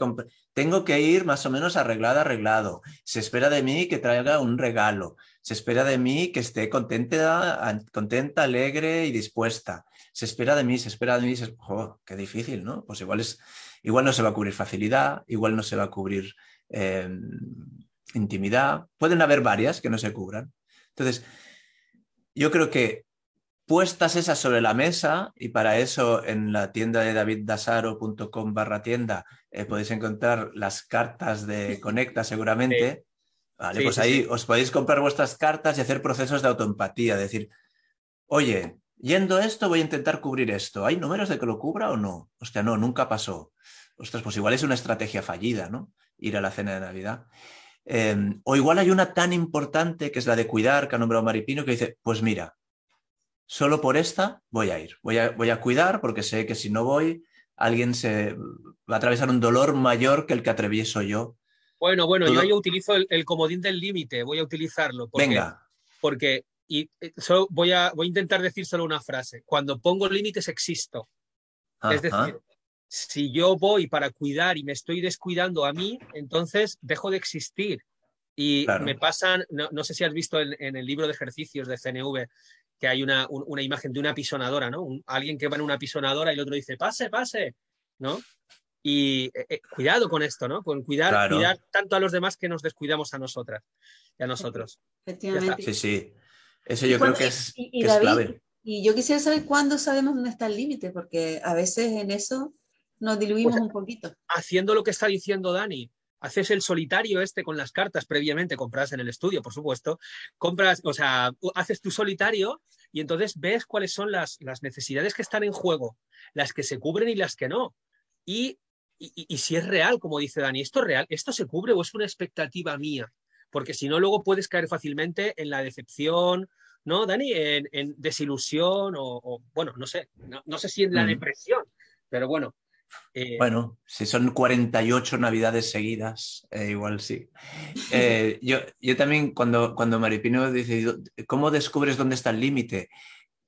tengo que ir más o menos arreglado, arreglado. Se espera de mí que traiga un regalo. Se espera de mí que esté contenta, contenta alegre y dispuesta. Se espera de mí, se espera de mí. qué difícil, ¿no? Pues igual, es, igual no se va a cubrir facilidad, igual no se va a cubrir em, intimidad. Pueden haber varias que no se cubran. Entonces, yo creo que puestas esas sobre la mesa, y para eso en la tienda de daviddasaro.com barra tienda eh, podéis encontrar las cartas de Conecta seguramente. Vale, pues ahí os podéis comprar vuestras cartas y hacer procesos de autoempatía, decir, oye, yendo esto voy a intentar cubrir esto. ¿Hay números de que lo cubra o no? Hostia, no, nunca pasó. Ostras, pues igual es una estrategia fallida, ¿no? Ir a la cena de Navidad. Em, o igual hay una tan importante que es la de cuidar, que ha nombrado Maripino, que dice, pues mira, solo por esta voy a ir, voy a, voy a cuidar porque sé que si no voy, alguien se va a atravesar un dolor mayor que el que atravieso yo. Bueno, bueno, yo ahí utilizo el, comodín del límite, voy a utilizarlo. Porque, Venga. Porque y, eh, voy, a, voy a intentar decir solo una frase. Cuando pongo límites existo. Es decir, si yo voy para cuidar y me estoy descuidando a mí, entonces dejo de existir. Y me pasan, no, sé si has visto en, en, el libro de ejercicios de CNV, que hay una, imagen de una pisonadora, ¿no? alguien que va en una pisonadora y el otro dice, pase, pase, ¿no? Y eh, eh, cuidado con esto, ¿no? Con cuidar, cuidar tanto a los demás que nos descuidamos a nosotras y a nosotros. Efectivamente. Sí, sí. Eso yo creo que es, clave. Y yo quisiera saber cuándo sabemos dónde está el límite, porque a veces en eso nos diluimos pues, un poquito. Haciendo lo que está diciendo Dani, haces el solitario este con las cartas previamente compradas en el estudio, por supuesto, compras, o sea, haces tu solitario y entonces ves cuáles son las, necesidades que están en juego, las que se cubren y las que no. Y, si es real, como dice Dani, ¿esto es real? ¿Esto se cubre o es una expectativa mía? Porque si no, luego puedes caer fácilmente en la decepción, ¿no, Dani? En, desilusión o, bueno, no sé, no, sé si en la mm. depresión, pero bueno, eh, bueno, si son 48 navidades seguidas, eh, igual sí. Eh, yo, yo también cuando, cuando Maripino dice, ¿cómo descubres dónde está el límite?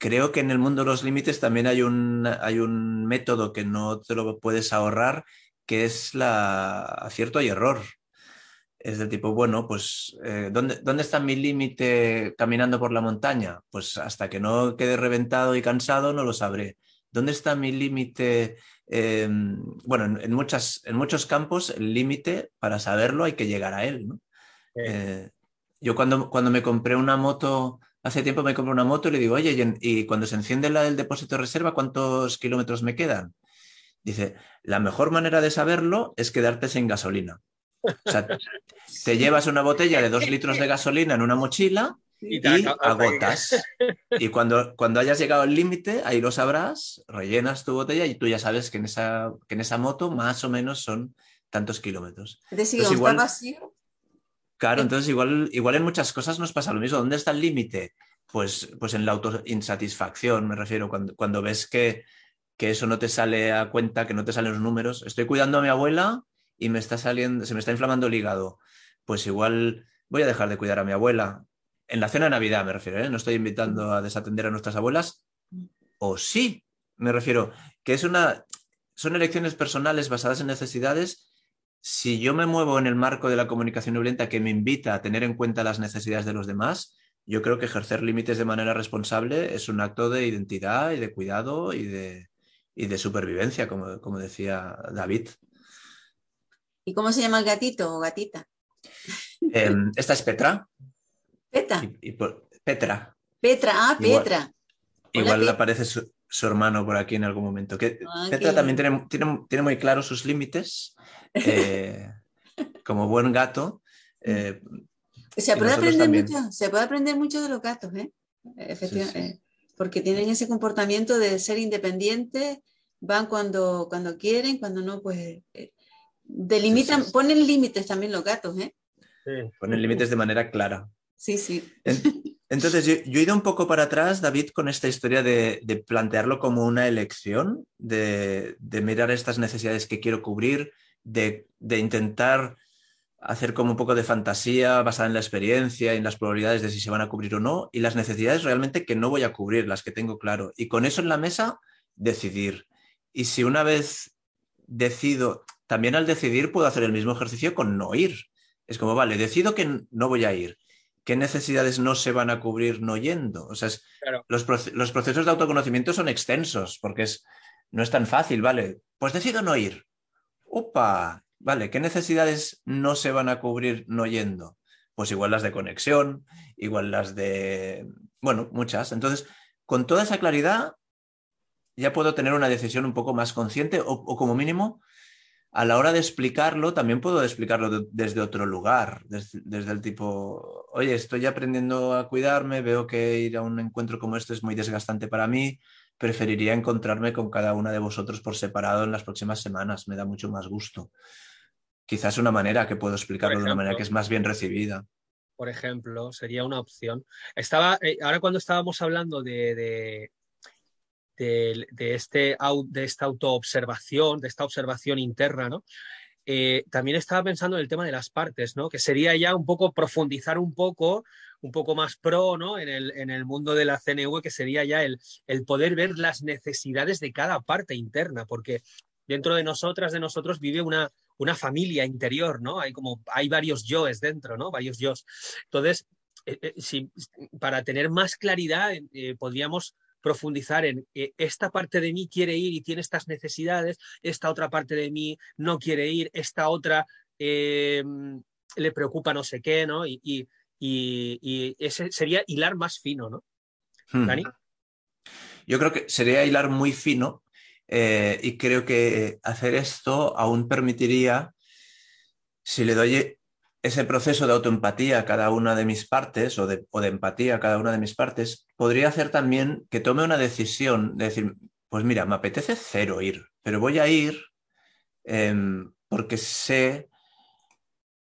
Creo que en el mundo de los límites también hay un, hay un método que no te lo puedes ahorrar, que es la acierto y error. Es del tipo, bueno, pues, ¿dónde, ¿dónde está mi límite caminando por la montaña? Pues hasta que no quede reventado y cansado no lo sabré. ¿Dónde está mi límite Em, bueno, en, muchas, en muchos campos el límite para saberlo hay que llegar a él. Eh, yo cuando, cuando me compré una moto hace tiempo me compré una moto y le digo, oye, y cuando se enciende la del depósito de reserva, ¿cuántos kilómetros me quedan? Dice, la mejor manera de saberlo es quedarte sin gasolina. O sea, te llevas una botella de dos litros de gasolina en una mochila y, agotas. Y cuando, cuando hayas llegado al límite, ahí lo sabrás, rellenas tu botella y tú ya sabes que en esa, que en esa moto más o menos son tantos kilómetros. Es decir, igual, vacío. Claro, entonces igual, igual en muchas cosas nos pasa lo mismo. ¿Dónde está el límite? Pues, pues en la autoinsatisfacción, me refiero, cuando, cuando ves que, que eso no te sale a cuenta, que no te salen los números. Estoy cuidando a mi abuela y me está saliendo, se me está inflamando el hígado. Pues igual voy a dejar de cuidar a mi abuela. En la cena de Navidad me refiero, ¿eh? no estoy invitando a desatender a nuestras abuelas. O sí, me refiero, que es una, son elecciones personales basadas en necesidades. Si yo me muevo en el marco de la comunicación violenta que me invita a tener en cuenta las necesidades de los demás, yo creo que ejercer límites de manera responsable es un acto de identidad y de cuidado y de, y de supervivencia, como, como decía David. ¿Y cómo se llama el gatito o gatita? Em, esta es Petra. Petra. Petra. Petra, ah, Petra. Igual, le aparece su, hermano por aquí en algún momento. Que ah, Petra también tiene, tiene, muy claros sus límites. Eh, como buen gato. Eh, se, puede aprender mucho, se puede aprender mucho de los gatos, ¿eh? Efectivamente porque tienen ese comportamiento de ser independientes, van cuando, cuando quieren, cuando no, pues eh, delimitan, ponen límites también los gatos, ¿eh? Ponen límites de manera clara. Sí, sí. Entonces, yo, he ido un poco para atrás, David, con esta historia de, plantearlo como una elección, de, mirar estas necesidades que quiero cubrir, de, de intentar hacer como un poco de fantasía basada en la experiencia y en las probabilidades de si se van a cubrir o no, y las necesidades realmente que no voy a cubrir, las que tengo claro. Y con eso en la mesa, decidir. Y si una vez decido, también al decidir puedo hacer el mismo ejercicio con no ir. Es como, vale, decido que no voy a ir. ¿Qué necesidades no se van a cubrir no yendo? O sea, los, los, procesos de autoconocimiento son extensos porque es, no es tan fácil, ¿vale? Pues decido no ir. ¡Upa! Vale, ¿qué necesidades no se van a cubrir no yendo? Pues igual las de conexión, igual las de, bueno, muchas. Entonces, con toda esa claridad, ya puedo tener una decisión un poco más consciente o, como mínimo, a la hora de explicarlo, también puedo explicarlo desde otro lugar, desde, desde, el tipo, oye, estoy aprendiendo a cuidarme, veo que ir a un encuentro como este es muy desgastante para mí, preferiría encontrarme con cada una de vosotros por separado en las próximas semanas, me da mucho más gusto quizás una manera que puedo explicarlo de una manera que es más bien recibida. Por ejemplo, sería una opción. Estaba, eh, ahora cuando estábamos hablando de, de, de, este, de esta autoobservación, de esta observación interna, ¿no? Eh, también estaba pensando en el tema de las partes, ¿no? Que sería ya un poco profundizar un poco, un poco más pro, ¿no? En el, en el mundo de la CNV, que sería ya el, el poder ver las necesidades de cada parte interna, porque dentro de nosotras, de nosotros, vive una, una familia interior, ¿no? Hay como, hay varios yoes dentro, ¿no? Varios yoes. Entonces, eh, eh, para tener más claridad, podríamos profundizar en esta parte de mí quiere ir y tiene estas necesidades, esta otra parte de mí no quiere ir, esta otra le preocupa no sé qué, ¿no? Y, ese sería hilar más fino, ¿no? Hmm. Dani. Yo creo que sería hilar muy fino eh, y creo que hacer esto aún permitiría, si le doy ese proceso de autoempatía a cada una de mis partes o de, empatía a cada una de mis partes, podría hacer también que tome una decisión de decir, pues mira, me apetece cero ir, pero voy a ir em, porque sé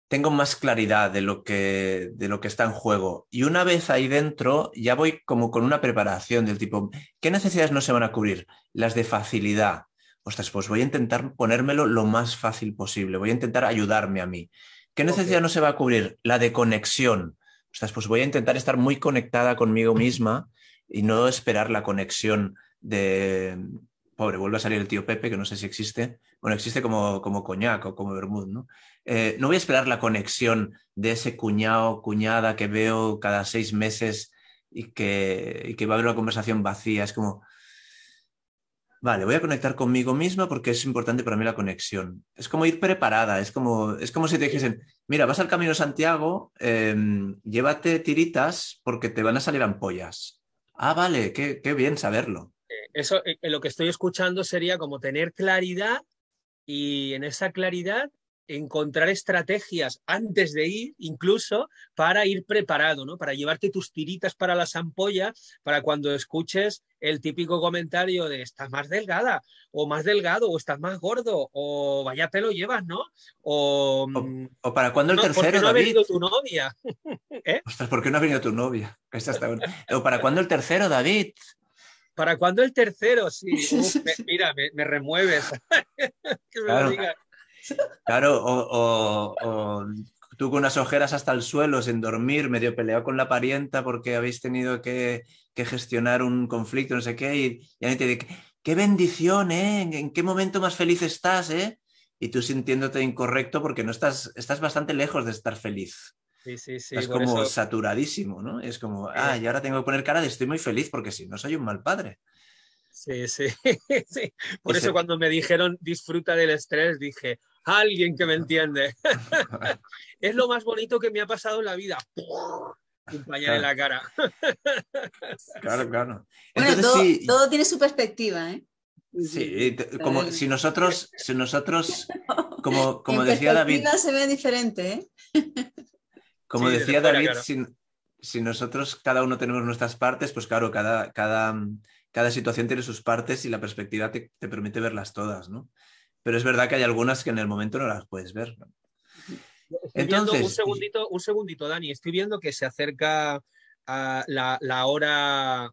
tengo más claridad de lo, que, de lo que está en juego. Y una vez ahí dentro, ya voy como con una preparación del tipo, ¿qué necesidades no se van a cubrir? Las de facilidad. Ostras, pues voy a intentar ponérmelo lo más fácil posible, voy a intentar ayudarme a mí. ¿Qué necesidad no se va a cubrir? La de conexión. Ostras, pues voy a intentar estar muy conectada conmigo misma y no esperar la conexión de, pobre, vuelve a salir el tío Pepe, que no sé si existe, bueno, existe como, como coñac o como vermut, ¿no? Eh, no voy a esperar la conexión de ese cuñado, cuñada que veo cada seis meses y que, y que va a haber una conversación vacía. Es como, vale, voy a conectar conmigo misma porque es importante para mí la conexión. Es como ir preparada, es como, es como si te dijesen, mira, vas al Camino Santiago, em, llévate tiritas porque te van a salir ampollas. Ah, vale, qué, qué bien saberlo. Eh, eso, eh, lo que estoy escuchando sería como tener claridad y en esa claridad encontrar estrategias antes de ir, incluso para ir preparado, ¿no? Para llevarte tus tiritas para las ampollas, para cuando escuches el típico comentario de estás más delgada, o más delgado, o estás más gordo, o vaya pelo llevas, ¿no? O, mm, para cuando el tercero. ¿Por qué no ha venido tu novia? ¿Eh? ¿por qué no ha venido tu novia? o para cuando el tercero, David. ¿Para cuándo el tercero? Sí, mira, me, remueves. que me lo digas. Claro, o, tú con unas ojeras hasta el suelo, sin dormir, medio peleado con la parienta porque habéis tenido que, gestionar un conflicto, no sé qué, y, y te dice, qué bendición, ¿eh? ¿En qué momento más feliz estás, eh? Y tú sintiéndote incorrecto porque no estás, estás bastante lejos de estar feliz. Sí, sí, sí. Estás como saturadísimo, ¿no? Es como, ah, y ahora tengo que poner cara de estoy muy feliz porque si no soy un mal padre. Sí, sí, sí. Por eso cuando me dijeron disfruta del estrés, dije, alguien que me entiende. es lo más bonito que me ha pasado en la vida. Un pañal en la cara. claro, claro. bueno, todo, tiene su perspectiva, ¿eh? Sí, como si nosotros, si nosotros, como, como decía David. se ve diferente, ¿eh? Como decía David, si, nosotros cada uno tenemos nuestras partes, pues claro, cada, cada, cada situación tiene sus partes y la perspectiva te, te permite verlas todas, ¿no? Pero es verdad que hay algunas que en el momento no las puedes ver. Entonces, un segundito, un segundito, Dani, estoy viendo que se acerca a la, hora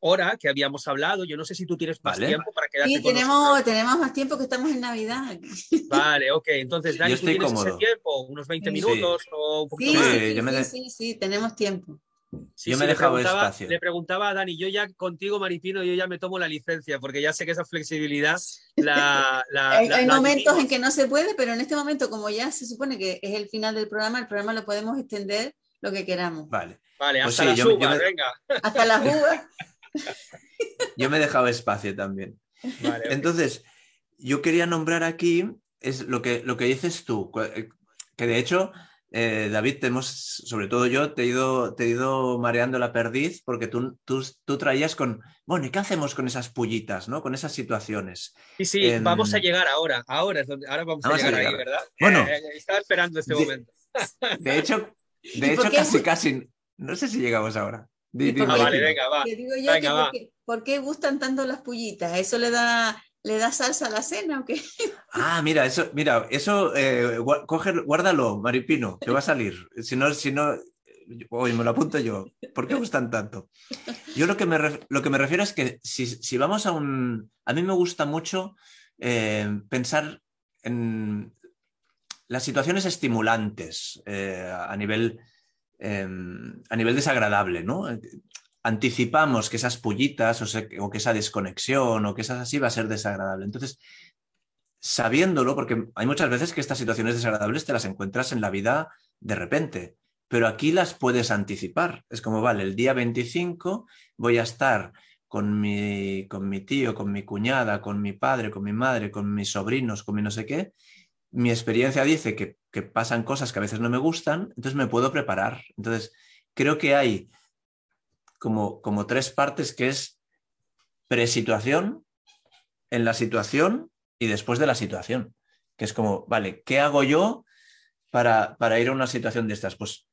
hora que habíamos hablado. Yo no sé si tú tienes más tiempo para quedarte sí, tenemos, tenemos más tiempo que estamos en Navidad. Vale, ok. Entonces, Dani, ¿tú tienes ese tiempo? ¿Unos 20 minutos o un poquito más? Sí, sí, sí, tenemos tiempo yo me he dejado espacio. Le preguntaba a Dani, yo ya contigo, Maripino, yo ya me tomo la licencia, porque ya sé que esa flexibilidad la... hay, momentos en que no se puede, pero en este momento, como ya se supone que es el final del programa, el programa lo podemos extender lo que queramos. Vale. Vale, pues hasta las uvas, venga. Hasta las uvas. yo me he dejado espacio también. Entonces, yo quería nombrar aquí es lo que, lo que dices tú, que de hecho eh, David, te hemos, sobre todo yo, te he, ido, te he ido mareando la perdiz porque tú, tú, tú, traías con, bueno, ¿y qué hacemos con esas pullitas, ¿no? con esas situaciones? Sí, sí, em, vamos a llegar ahora, ahora, es donde, ahora vamos, a, llegar ahí, ¿verdad? Bueno, eh, eh, estaba esperando este momento. De hecho, de hecho casi, casi, no sé si llegamos ahora. Ah, vale, venga, va. venga, ¿por qué gustan tanto las pullitas? ¿Eso le da ¿Le das salsa a la cena o qué? Ah, mira, eso, mira, eso, eh, guárdalo, Maripino, que va a salir. Si no, si no, hoy me lo apunto yo. ¿Por qué gustan tanto? Yo lo que me, lo que me refiero es que si, vamos a un... A mí me gusta mucho eh, pensar en las situaciones estimulantes eh, a nivel... a nivel desagradable, ¿no? Anticipamos que esas pullitas o, que esa desconexión o que esas así va a ser desagradable. Entonces, sabiéndolo, porque hay muchas veces que estas situaciones desagradables te las encuentras en la vida de repente, pero aquí las puedes anticipar. Es como, vale, el día 25 voy a estar con mi, con mi tío, con mi cuñada, con mi padre, con mi madre, con mis sobrinos, con mi no sé qué. Mi experiencia dice que, que pasan cosas que a veces no me gustan, entonces me puedo preparar. Entonces, creo que hay como, como tres partes que es presituación, en la situación y después de la situación. Que es como, vale, ¿qué hago yo para, para ir a una situación de estas? Pues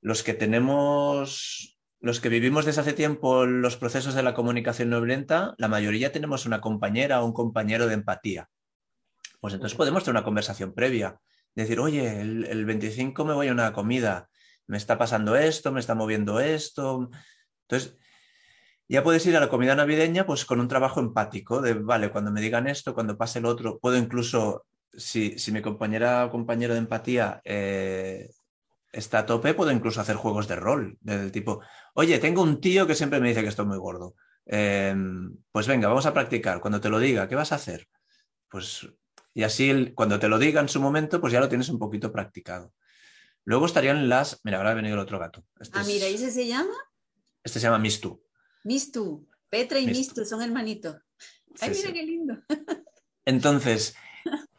los que tenemos, los que vivimos desde hace tiempo los procesos de la comunicación no violenta, la mayoría tenemos una compañera o un compañero de empatía. Pues entonces podemos tener una conversación previa. Decir, oye, el, el 25 me voy a una comida, me está pasando esto, me está moviendo esto, entonces, ya puedes ir a la comida navideña pues con un trabajo empático, de, vale, cuando me digan esto, cuando pase el otro, puedo incluso, si, mi compañera o compañero de empatía eh, está a tope, puedo incluso hacer juegos de rol, del tipo, oye, tengo un tío que siempre me dice que estoy muy gordo. Em, pues venga, vamos a practicar. Cuando te lo diga, ¿qué vas a hacer? Pues, y así cuando te lo diga en su momento, pues ya lo tienes un poquito practicado. Luego estarían las. Mira, ahora ha venido el otro gato. Este ah, mira, ¿y ese se llama? Este se llama Mistu. Mistu. Petra y Mistu, son hermanitos. Ay, mira qué lindo. Entonces,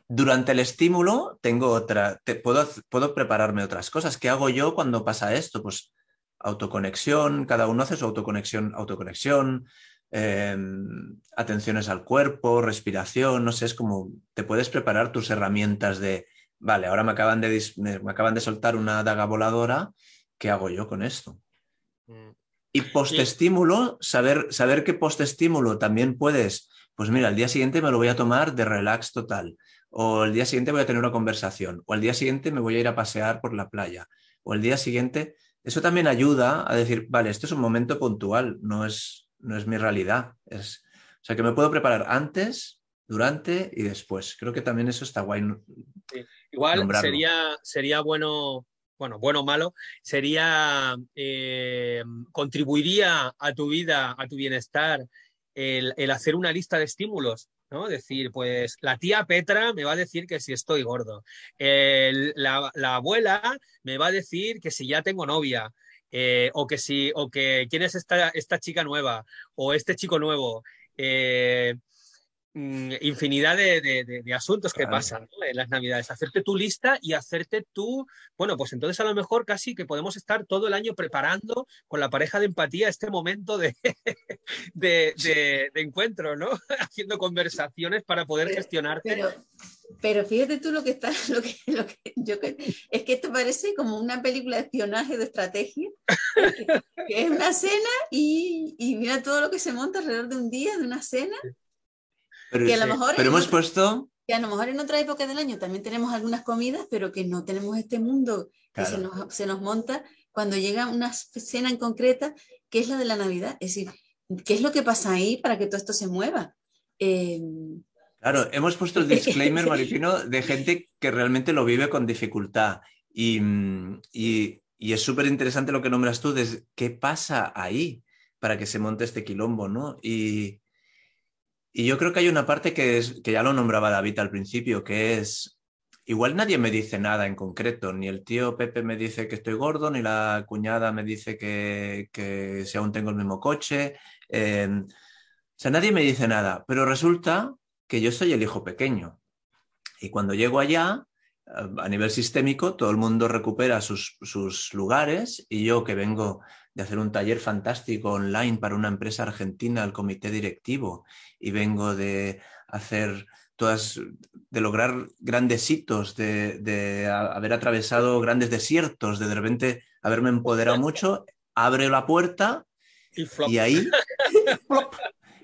durante el estímulo tengo otra, te, puedo, puedo prepararme otras cosas. ¿Qué hago yo cuando pasa esto? Pues autoconexión, cada uno hace su autoconexión, autoconexión, em, atenciones al cuerpo, respiración, no sé, es como te puedes preparar tus herramientas de, vale, ahora me acaban de, me acaban de soltar una daga voladora, ¿qué hago yo con esto? Y postestímulo, saber, saber que postestímulo también puedes, pues mira, el día siguiente me lo voy a tomar de relax total, o el día siguiente voy a tener una conversación, o el día siguiente me voy a ir a pasear por la playa, o el día siguiente, eso también ayuda a decir, vale, esto es un momento puntual, no es, no es mi realidad. Es, o sea, que me puedo preparar antes, durante y después. Creo que también eso está guay. Igual sería, sería bueno bueno, bueno o malo, sería, eh, contribuiría a tu vida, a tu bienestar, el, hacer una lista de estímulos, ¿no? Decir, pues la tía Petra me va a decir que si estoy gordo, la, abuela me va a decir que si ya tengo novia, eh, o que si, o que quién es esta, esta chica nueva, o este chico nuevo. Eh, infinidad de, asuntos que pasan en las navidades. Hacerte tu lista y hacerte tú, bueno, pues entonces a lo mejor casi que podemos estar todo el año preparando con la pareja de empatía este momento de, de, encuentro, ¿no? Haciendo conversaciones para poder gestionarte. Pero, pero fíjate tú lo que está, lo que, lo que yo es que esto parece como una película de espionaje de estrategia, que, es una cena y, y mira todo lo que se monta alrededor de un día, de una cena. Pero, que a lo mejor hemos puesto... Que a lo mejor en otra época del año también tenemos algunas comidas, pero que no tenemos este mundo que se, nos, se, nos, monta cuando llega una cena en concreta, que es la de la Navidad. Es decir, ¿qué es lo que pasa ahí para que todo esto se mueva? Em, claro, hemos puesto el disclaimer, Maripino, de gente que realmente lo vive con dificultad. Y, y, y es súper interesante lo que nombras tú, de qué pasa ahí para que se monte este quilombo, ¿no? Y, y yo creo que hay una parte que, es, que ya lo nombraba David al principio, que es, igual nadie me dice nada en concreto, ni el tío Pepe me dice que estoy gordo, ni la cuñada me dice que, que si aún tengo el mismo coche. Em, o sea, nadie me dice nada, pero resulta que yo soy el hijo pequeño. Y cuando llego allá, a nivel sistémico, todo el mundo recupera sus, sus lugares y yo que vengo de hacer un taller fantástico online para una empresa argentina, el comité directivo, y vengo de hacer todas, de lograr grandes hitos, de, haber atravesado grandes desiertos, de de repente haberme empoderado mucho, abre la puerta y, ahí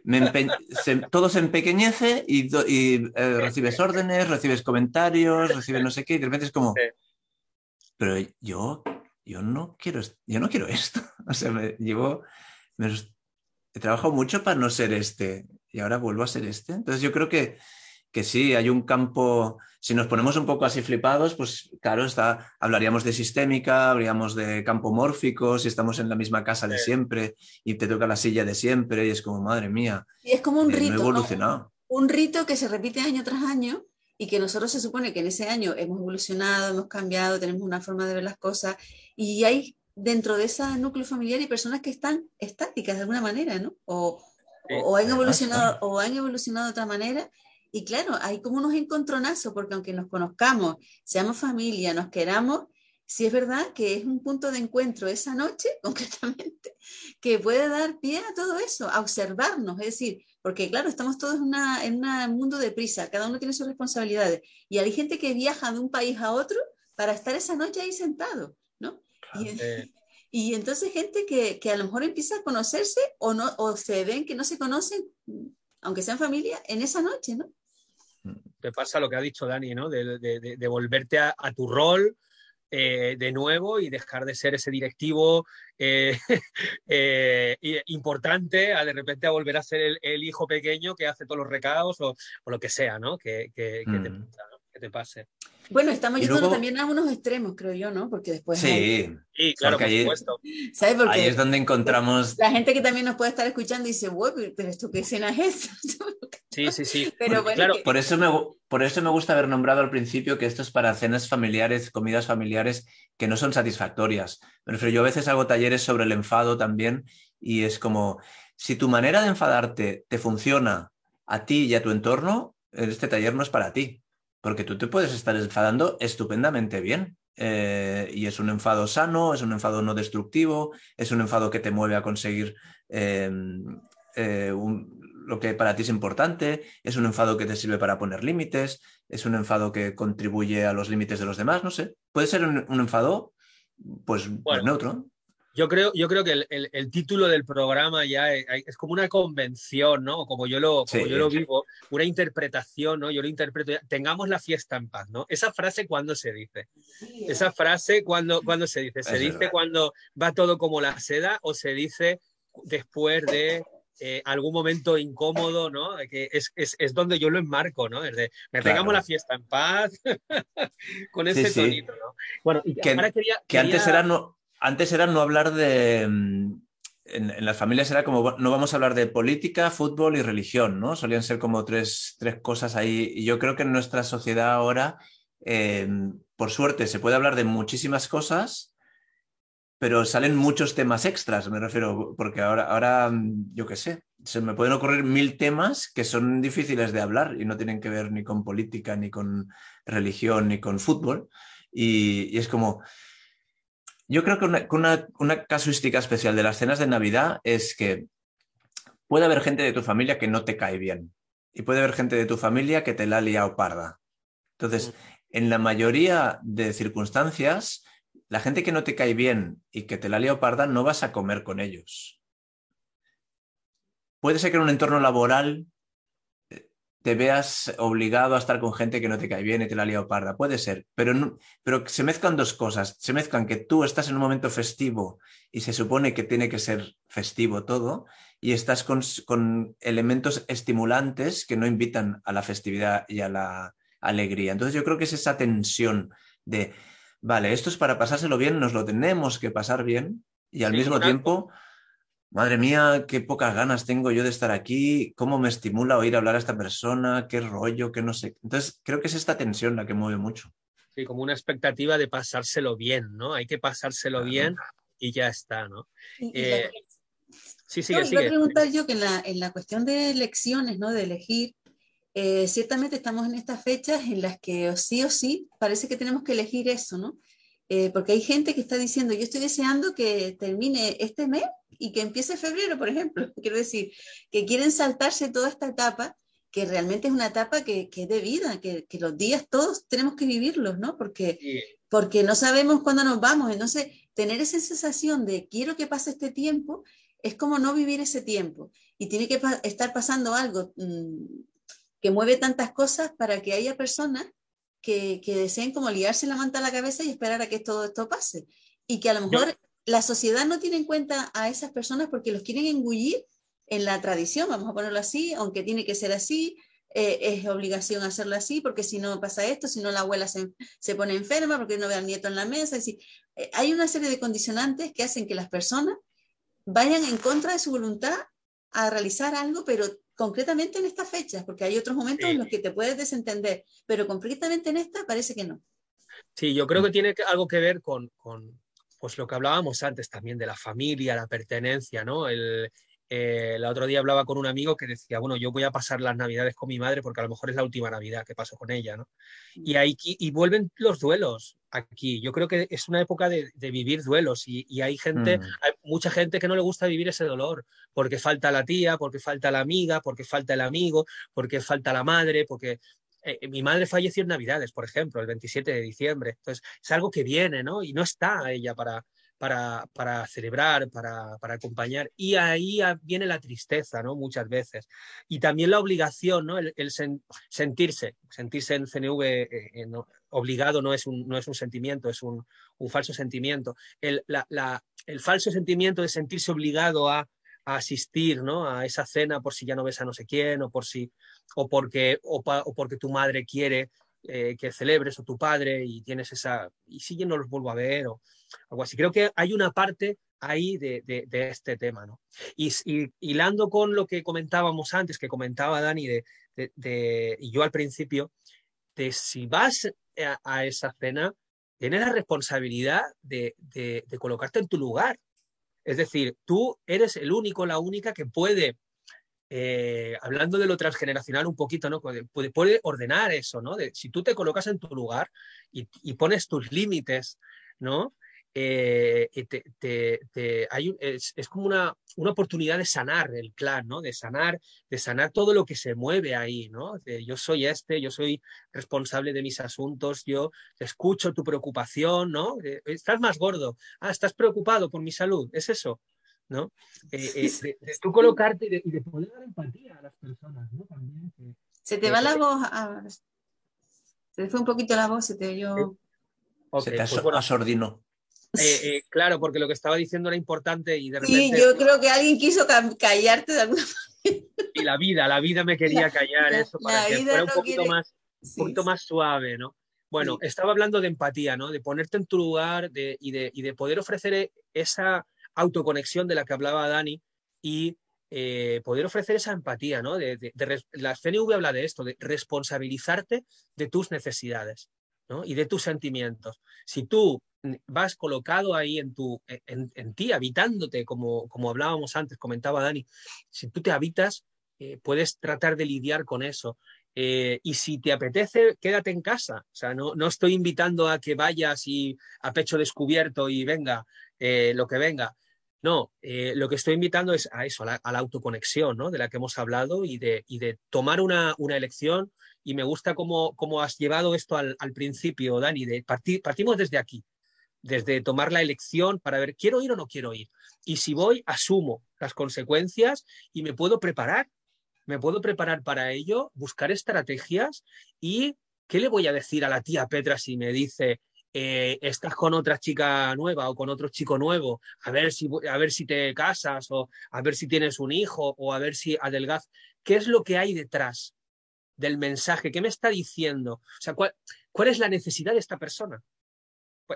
todo se empequeñece y, eh, recibes órdenes, recibes comentarios, recibes no sé qué, y de repente es como, pero yo yo no quiero, yo no quiero esto. O sea, me llevo, he trabajado mucho para no ser este y ahora vuelvo a ser este. Entonces yo creo que, que sí, hay un campo, si nos ponemos un poco así flipados, pues claro, está, hablaríamos de sistémica, hablaríamos de campo mórfico, si estamos en la misma casa de siempre y te toca la silla de siempre y es como, madre mía. Y es como un eh, rito. evolucionado. Un rito que se repite año tras año y que nosotros se supone que en ese año hemos evolucionado, hemos cambiado, tenemos una forma de ver las cosas y hay dentro de ese núcleo familiar y personas que están estáticas de alguna manera, ¿no? O, o, han evolucionado, o han evolucionado de otra manera. Y claro, hay como unos encontronazos, porque aunque nos conozcamos, seamos familia, nos queramos, sí es verdad que es un punto de encuentro esa noche, concretamente, que puede dar pie a todo eso, a observarnos, es decir, porque claro, estamos todos en, una, en un mundo de prisa, cada uno tiene sus responsabilidades, y hay gente que viaja de un país a otro para estar esa noche ahí sentado, ¿no? Y, entonces gente que, que, a lo mejor empieza a conocerse o, no, o se ven que no se conocen, aunque sean familia, en esa noche, ¿no? Te pasa lo que ha dicho Dani, ¿no? De, de, de volverte a, a, tu rol, eh, de nuevo y dejar de ser ese directivo eh, eh, importante a de repente a volver a ser el, hijo pequeño que hace todos los recados o, lo que sea, ¿no? Que, que, mm. te, pase. Bueno, estamos yendo también a unos extremos, creo yo, ¿no? Porque después. Sí, sí claro, por supuesto. ¿Sabes? Porque ahí es donde encontramos. La gente que también nos puede estar escuchando dice, pero ¿esto qué escena es Sí, sí, sí. Pero claro. por, eso me, por eso me gusta haber nombrado al principio que esto es para cenas familiares, comidas familiares que no son satisfactorias. Pero yo a veces hago talleres sobre el enfado también y es como, si tu manera de enfadarte te funciona a ti y a tu entorno, este taller no es para ti, porque tú te puedes estar enfadando estupendamente bien. Eh, y es un enfado sano, es un enfado no destructivo, es un enfado que te mueve a conseguir em, eh, lo que para ti es importante, es un enfado que te sirve para poner límites, es un enfado que contribuye a los límites de los demás, no sé. Puede ser un, enfado, pues, pues neutro. Yo creo, yo creo que el, título del programa ya es, como una convención, ¿no? Como yo lo, como yo lo vivo, una interpretación, ¿no? Yo lo interpreto, tengamos la fiesta en paz, ¿no? Esa frase cuando se dice. Esa frase cuando, cuando se dice. ¿Se dice cuando va todo como la seda o se dice después de eh, algún momento incómodo, ¿no? Que es, es, es, donde yo lo enmarco, ¿no? Es de, me tengamos la fiesta en paz, con ese tonito, ¿no? Bueno, y que, que antes era no antes era no hablar de... Mm, en, las familias era como, no vamos a hablar de política, fútbol y religión, ¿no? Solían ser como tres, cosas ahí. Y yo creo que en nuestra sociedad ahora, em, por suerte, se puede hablar de muchísimas cosas, pero salen muchos temas extras, me refiero, porque ahora, ahora mm, yo qué sé, se me pueden ocurrir mil temas que son difíciles de hablar y no tienen que ver ni con política, ni con religión, ni con fútbol. y es como, yo creo que una, casuística especial de las cenas de Navidad es que puede haber gente de tu familia que no te cae bien y puede haber gente de tu familia que te la ha liado parda. Entonces, en la mayoría de circunstancias, la gente que no te cae bien y que te la ha liado parda no vas a comer con ellos. Puede ser que en un entorno laboral te veas obligado a estar con gente que no te cae bien y te la liado parda. Puede ser, pero, pero se mezclan dos cosas. Se mezclan que tú estás en un momento festivo y se supone que tiene que ser festivo todo, y estás con, con elementos estimulantes que no invitan a la festividad y a la alegría. Entonces yo creo que es esa tensión de, vale, esto es para pasárselo bien, nos lo tenemos que pasar bien, y al mismo tiempo madre mía, qué pocas ganas tengo yo de estar aquí, cómo me estimula oír hablar a esta persona, qué rollo, qué no sé. Entonces, creo que es esta tensión la que mueve mucho. Sí, como una expectativa de pasárselo bien, ¿no? Hay que pasárselo bien y ya está, ¿no? Eh, sí, sigue, no, a preguntar yo que en la, en la cuestión de elecciones, ¿no? De elegir, eh, ciertamente estamos en estas fechas en las que sí o sí parece que tenemos que elegir eso, ¿no? Eh, porque hay gente que está diciendo, yo estoy deseando que termine este mes y que empiece febrero, por ejemplo. Quiero decir, que quieren saltarse toda esta etapa, que realmente es una etapa que, que es de vida, que, que, los días todos tenemos que vivirlos, ¿no? Porque, porque no sabemos cuándo nos vamos. Entonces, tener esa sensación de quiero que pase este tiempo es como no vivir ese tiempo. Y tiene que estar pasando algo mm, que mueve tantas cosas para que haya personas que, que, deseen como liarse la manta a la cabeza y esperar a que todo esto pase. Y que a lo mejor la sociedad no tiene en cuenta a esas personas porque los quieren engullir en la tradición, vamos a ponerlo así, aunque tiene que ser así, eh, es obligación hacerlo así, porque si no pasa esto, si no la abuela se, se pone enferma, porque no ve al nieto en la mesa. Es decir, eh, hay una serie de condicionantes que hacen que las personas vayan en contra de su voluntad a realizar algo, pero concretamente en estas fechas, porque hay otros momentos en los que te puedes desentender, pero concretamente en esta parece que no. Sí, yo creo que tiene algo que ver con, con, pues lo que hablábamos antes también de la familia, la pertenencia, ¿no? El, el otro día hablaba con un amigo que decía, bueno, yo voy a pasar las navidades con mi madre porque a lo mejor es la última navidad que paso con ella, ¿no? Y ahí y vuelven los duelos aquí. Yo creo que es una época de, vivir duelos y, hay gente, mm. hay mucha gente que no le gusta vivir ese dolor porque falta la tía, porque falta la amiga, porque falta el amigo, porque falta la madre, porque eh, mi madre falleció en Navidades, por ejemplo, el 27 de diciembre. Entonces, es algo que viene, ¿no? Y no está ella para, para, para celebrar, para, para, acompañar. Y ahí viene la tristeza, ¿no? Muchas veces. Y también la obligación, ¿no? El, sentirse, sentirse en CNV eh, obligado no es un, no es un sentimiento, es un, un falso sentimiento. El, el falso sentimiento de sentirse obligado a asistir ¿no? a esa cena por si ya no ves a no sé quién o por si o porque o, porque tu madre quiere eh, que celebres o tu padre y tienes esa y si yo no los vuelvo a ver o algo así. Creo que hay una parte ahí de, de, este tema no y, hilando con lo que comentábamos antes que comentaba Dani de, de y yo al principio de si vas a, a esa cena tienes la responsabilidad de, colocarte en tu lugar es decir, tú eres el único, la única que puede eh, hablando de lo transgeneracional un poquito, ¿no? Puede, ordenar eso, ¿no? Si tú te colocas en tu lugar y pones tus límites, ¿no? Eh, te, hay, es, es, como una, una, oportunidad de sanar el clan, ¿no? De sanar, de sanar todo lo que se mueve ahí, ¿no? yo soy este, yo soy responsable de mis asuntos, yo escucho tu preocupación, ¿no? estás más gordo, ah, estás preocupado por mi salud, es eso, ¿no? Eh, eh, de, tú colocarte y de, poder dar empatía a las personas, ¿no? También. se te va la voz, ah, se te fue un poquito la voz, se te oyó... se te pues asordinó. Eh, eh, claro, porque lo que estaba diciendo era importante y de repente... Sí, yo creo que alguien quiso callarte de alguna manera. Y la vida, la vida me quería callar eso para que fuera un poquito, más, un poquito más suave, ¿no? Bueno, estaba hablando de empatía, ¿no? De ponerte en tu lugar y, de, poder ofrecer e, esa autoconexión de la que hablaba Dani y eh, poder ofrecer esa empatía, ¿no? De, la CNV habla de esto, de responsabilizarte de tus necesidades ¿no? y de tus sentimientos. Si tú vas colocado ahí en, tu, en, ti, habitándote, como, como hablábamos antes, comentaba Dani, si tú te habitas, eh, puedes tratar de lidiar con eso. Eh, y si te apetece, quédate en casa. O sea, no, no estoy invitando a que vayas y a pecho descubierto y venga eh, lo que venga. No, lo que estoy invitando es a eso, a la, autoconexión, ¿no? De la que hemos hablado y de, y de tomar una, una, elección. Y me gusta cómo, cómo has llevado esto al, al principio, Dani, de partir, partimos desde aquí desde tomar la elección para ver, ¿quiero ir o no quiero ir? Y si voy, asumo las consecuencias y me puedo preparar. Me puedo preparar para ello, buscar estrategias y ¿qué le voy a decir a la tía Petra si me dice, eh, estás con otra chica nueva o con otro chico nuevo, a ver, si, a ver si te casas o a ver si tienes un hijo o a ver si adelgaz. ¿Qué es lo que hay detrás del mensaje? ¿Qué me está diciendo? O sea, ¿cuál, cuál es la necesidad de esta persona?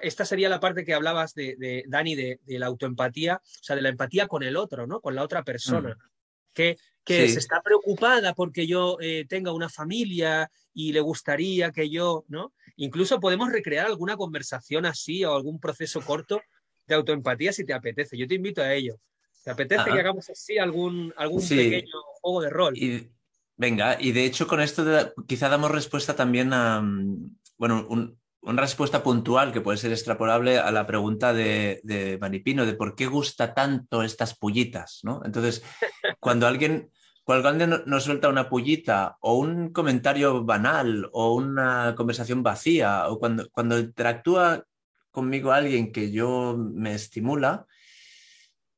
Esta sería la parte que hablabas de, Dani, de, la autoempatía, o sea, de la empatía con el otro, ¿no? Con la otra persona. Mm. Que, que se está preocupada porque yo eh, tenga una familia y le gustaría que yo, ¿no? Incluso podemos recrear alguna conversación así o algún proceso corto de autoempatía si te apetece. Yo te invito a ello. ¿Te apetece que hagamos así algún, algún pequeño juego de rol? Y, venga, y de hecho con esto quizá damos respuesta también a, mm, bueno, un, una respuesta puntual que puede ser extrapolable a la pregunta de, de Manipino, de por qué gusta tanto estas pullitas, ¿no? Entonces, cuando alguien, cuando alguien nos suelta una pullita o un comentario banal o una conversación vacía o cuando, cuando interactúa conmigo alguien que yo me estimula,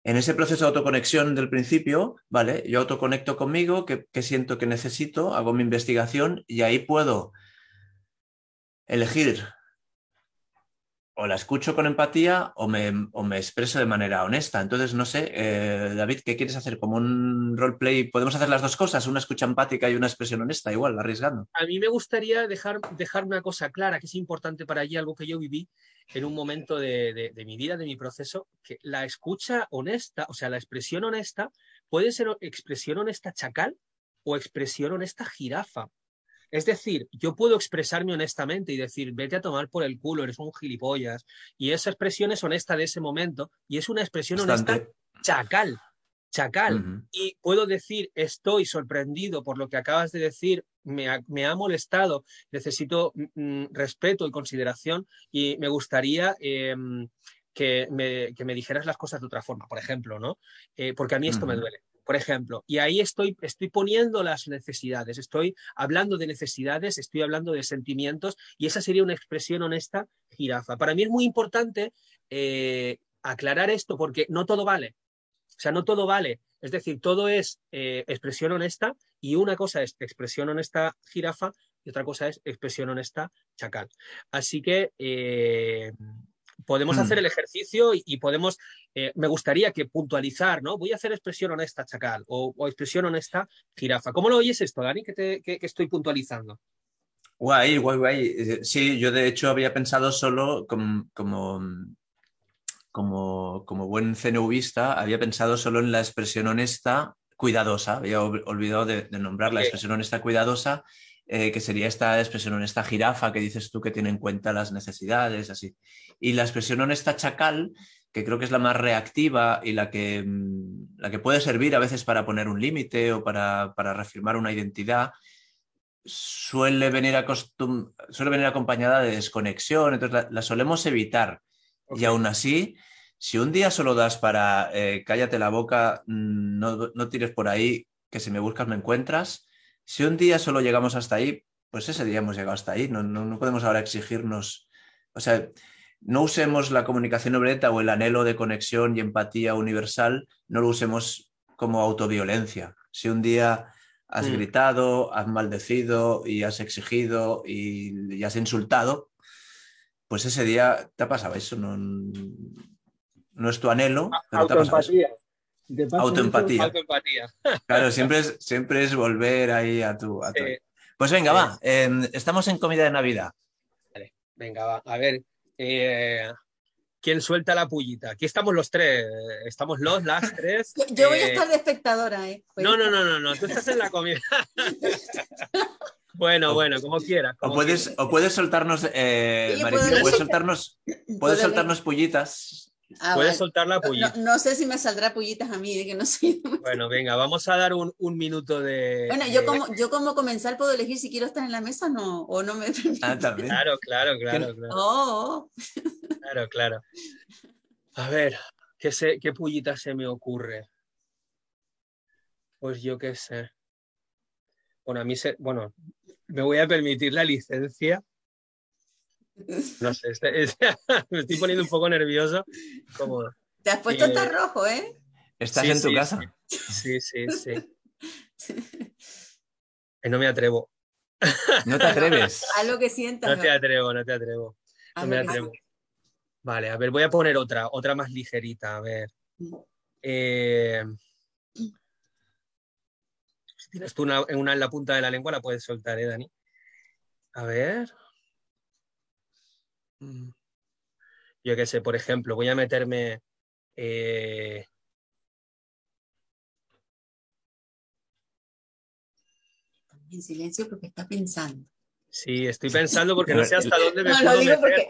en ese proceso de autoconexión del principio, ¿vale? Yo autoconecto conmigo, que, que siento que necesito, hago mi investigación y ahí puedo elegir o la escucho con empatía o me, me expreso de manera honesta. Entonces, no sé, eh, David, ¿qué quieres hacer? ¿Como un roleplay? ¿Podemos hacer las dos cosas? Una escucha empática y una expresión honesta, igual, arriesgando. A mí me gustaría dejar, dejar una cosa clara, que es importante para allí, algo que yo viví en un momento de, de mi vida, de mi proceso, que la escucha honesta, o sea, la expresión honesta, puede ser expresión honesta chacal o expresión honesta jirafa. Es decir, yo puedo expresarme honestamente y decir, vete a tomar por el culo, eres un gilipollas. Y esa expresión es honesta de ese momento y es una expresión honesta chacal, chacal. Y puedo decir, estoy sorprendido por lo que acabas de decir, me ha, molestado, necesito mm, mm, respeto y consideración y me gustaría... Em, que me, que me, dijeras las cosas de otra forma, por ejemplo, ¿no? Eh, porque a mí esto me duele por ejemplo, y ahí estoy, estoy poniendo las necesidades, estoy hablando de necesidades, estoy hablando de sentimientos, y esa sería una expresión honesta jirafa. Para mí es muy importante eh, aclarar esto porque no todo vale. O sea, no todo vale. Es decir, todo es eh, expresión honesta y una cosa es expresión honesta jirafa y otra cosa es expresión honesta chacal. Así que eh, podemos hacer mm. el ejercicio y, podemos, eh, me gustaría que puntualizar, ¿no? Voy a hacer expresión honesta, chacal, o, expresión honesta, jirafa. ¿Cómo lo oyes esto, Dani, que, te, que, estoy puntualizando? Guay, guay, guay. Eh, sí, yo de hecho había pensado solo como, como, como, buen CNVista, había pensado solo en la expresión honesta, cuidadosa. Había olvidado de, nombrar la expresión honesta, cuidadosa eh, que sería esta expresión honesta jirafa que dices tú que tiene en cuenta las necesidades, así. Y la expresión honesta chacal que creo que es la más reactiva y la que, mm, la que puede servir a veces para poner un límite o para, para, reafirmar una identidad, suele venir, suele venir acompañada de desconexión, entonces la, solemos evitar. Y aún así, si un día solo das para eh, cállate la boca, mm, no, no tires por ahí, que si me buscas me encuentras, si un día solo llegamos hasta ahí, pues ese día hemos llegado hasta ahí, no, no, no podemos ahora exigirnos, o sea, no usemos la comunicación obreta o el anhelo de conexión y empatía universal, no lo usemos como autoviolencia. Si un día has mm. gritado, has maldecido y has exigido y, has insultado, pues ese día te ha pasado eso, no, no es tu anhelo, pero te ha pasado Autoempatía. Autoempatía. Claro, siempre es, siempre es volver ahí a tu... Pues venga, va, estamos en comida de Navidad. Vale, venga, va, a ver, eh, ¿Quién suelta la pullita? Aquí estamos los tres. Estamos los, las tres. Yo voy a eh, estar de espectadora, ¿eh? No, no, no, no, no. Tú estás en la comida. bueno, bueno, como quieras. o, puedes, o puedes soltarnos, eh, puedes soltarnos, puedes soltarnos pullitas Ah, Puedes soltar la pullita. No, sé si me saldrá pullitas a mí, de que no soy. Bueno, venga, vamos a dar un, un minuto de. Bueno, yo como, yo como comensal puedo elegir si quiero estar en la mesa no, o no me. Ah, también. Claro, claro, claro. Claro. Oh. claro, claro. A ver, ¿qué, sé, ¿qué pullita se me ocurre? Pues yo qué sé. Bueno, a mí se. Bueno, me voy a permitir la licencia no sé, este, me estoy poniendo un poco nervioso. Te has puesto tan rojo, ¿eh? ¿Estás en tu casa? Sí, sí, sí. No me atrevo. ¿No te atreves? A lo que sientas. No te atrevo, no te atrevo. No me atrevo. Vale, a ver, voy a poner otra, otra más ligerita, a ver. Eh, si tienes tú una, una en la punta de la lengua, la puedes soltar, ¿eh, Dani? A ver. Mm. Yo qué sé, por ejemplo, voy a meterme. Eh, en silencio porque está pensando. Sí, estoy pensando porque no sé hasta dónde me no, puedo meter. Porque...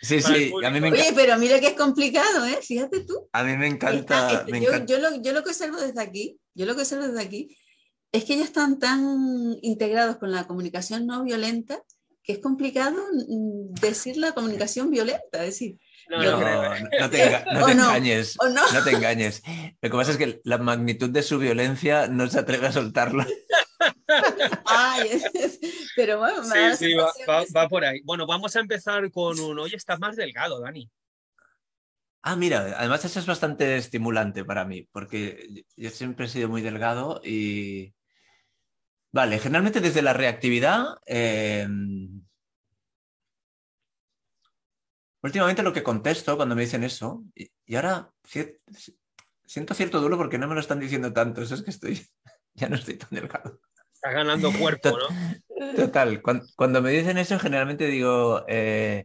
sí, sí, a mí me encanta. Oye, pero mira que es complicado, ¿eh? Fíjate tú. A mí me encanta. yo, Yo, lo, yo, lo, que observo desde aquí, yo lo que observo desde aquí, es que ellos están tan integrados con la comunicación no violenta que es complicado decir la comunicación violenta, decir. No, no, no, te, engañes, no. te engañes. Lo que pasa es que la magnitud de su violencia no se atreve a soltarlo. Ay, pero bueno, sí, sí, va, va, por ahí. Bueno, vamos a empezar con un. Oye, estás más delgado, Dani. Ah, mira, además eso es bastante estimulante para mí, porque yo siempre he sido muy delgado y, Vale, generalmente desde la reactividad. Em, últimamente lo que contesto cuando me dicen eso, y, ahora siento cierto duelo porque no me lo están diciendo tanto, eso es que estoy, ya no estoy tan delgado. Está ganando cuerpo, ¿no? Total, cuando, me dicen eso generalmente digo, eh,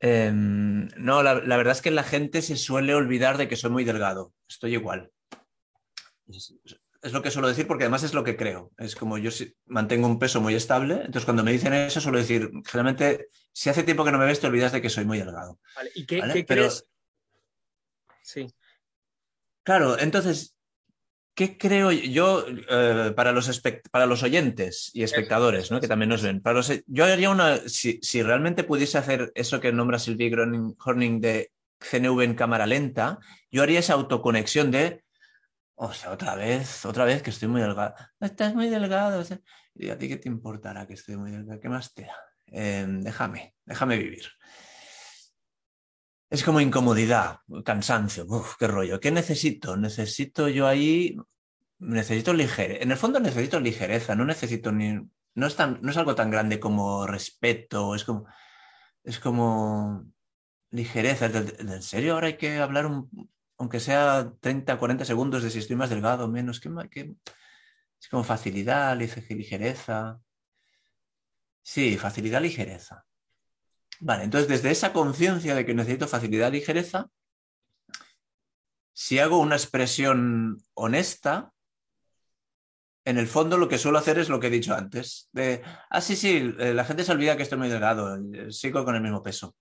em, no, la, verdad es que la gente se suele olvidar de que soy muy delgado, estoy igual es lo que suelo decir porque además es lo que creo. Es como yo mantengo un peso muy estable, entonces cuando me dicen eso suelo decir, generalmente, si hace tiempo que no me ves, te olvidas de que soy muy delgado. ¿Y qué, crees? Sí. Claro, entonces, ¿qué creo yo eh, para, los para los oyentes y espectadores, ¿no? que también nos ven? Para yo haría una, si, realmente pudiese hacer eso que nombra Sylvie Horning de CNV en cámara lenta, yo haría esa autoconexión de o sea, otra vez, otra vez que estoy muy delgado. Estás muy delgado. Y a ti qué te importará que estoy muy delgado, ¿qué más te da? Em, déjame, déjame vivir. Es como incomodidad, cansancio, Uf, qué rollo. ¿Qué necesito? Necesito yo ahí, necesito ligereza. En el fondo necesito ligereza, no necesito ni, no es, no es algo tan grande como respeto, es como, es como ligereza. ¿En serio ahora hay que hablar un, aunque sea 30, 40 segundos de si estoy más delgado menos, que, es como facilidad, ligereza. Sí, facilidad, ligereza. Vale, entonces desde esa conciencia de que necesito facilidad, ligereza, si hago una expresión honesta, en el fondo lo que suelo hacer es lo que he dicho antes, de, ah, sí, sí, eh, la gente se olvida que estoy muy delgado, eh, sigo con el mismo peso.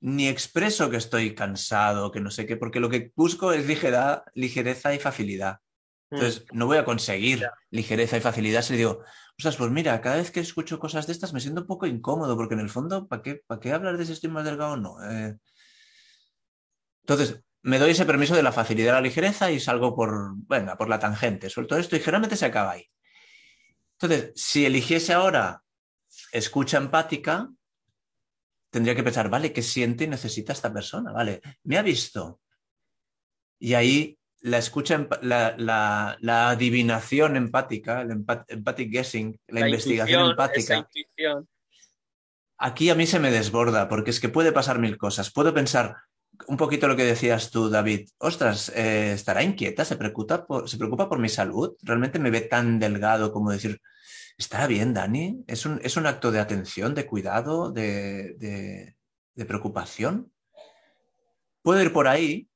Ni expreso que estoy cansado, que no sé qué, porque lo que busco es ligereza, ligereza y facilidad. Entonces, mm. no voy a conseguir ligereza y facilidad si digo, ostras, pues mira, cada vez que escucho cosas de estas me siento un poco incómodo, porque en el fondo, ¿para qué, ¿para qué hablar de si estoy más delgado o no? Eh, entonces, me doy ese permiso de la facilidad y la ligereza y salgo por, venga, por la tangente, suelto esto y generalmente se acaba ahí. Entonces, si eligiese ahora escucha empática, tendría que pensar, vale, ¿qué siente y necesita esta persona? Vale, me ha visto. Y ahí la escucha, la, adivinación empática, el empathic guessing, la, investigación empática. Aquí a mí se me desborda, porque es que puede pasar mil cosas. Puedo pensar un poquito lo que decías tú, David. Ostras, eh, ¿estará inquieta? ¿Se preocupa, por, ¿Se preocupa por mi salud? ¿Realmente me ve tan delgado como decir, ¿estará bien, Dani? ¿Es un, es un acto de atención, de cuidado, de, de preocupación? Puedo ir por ahí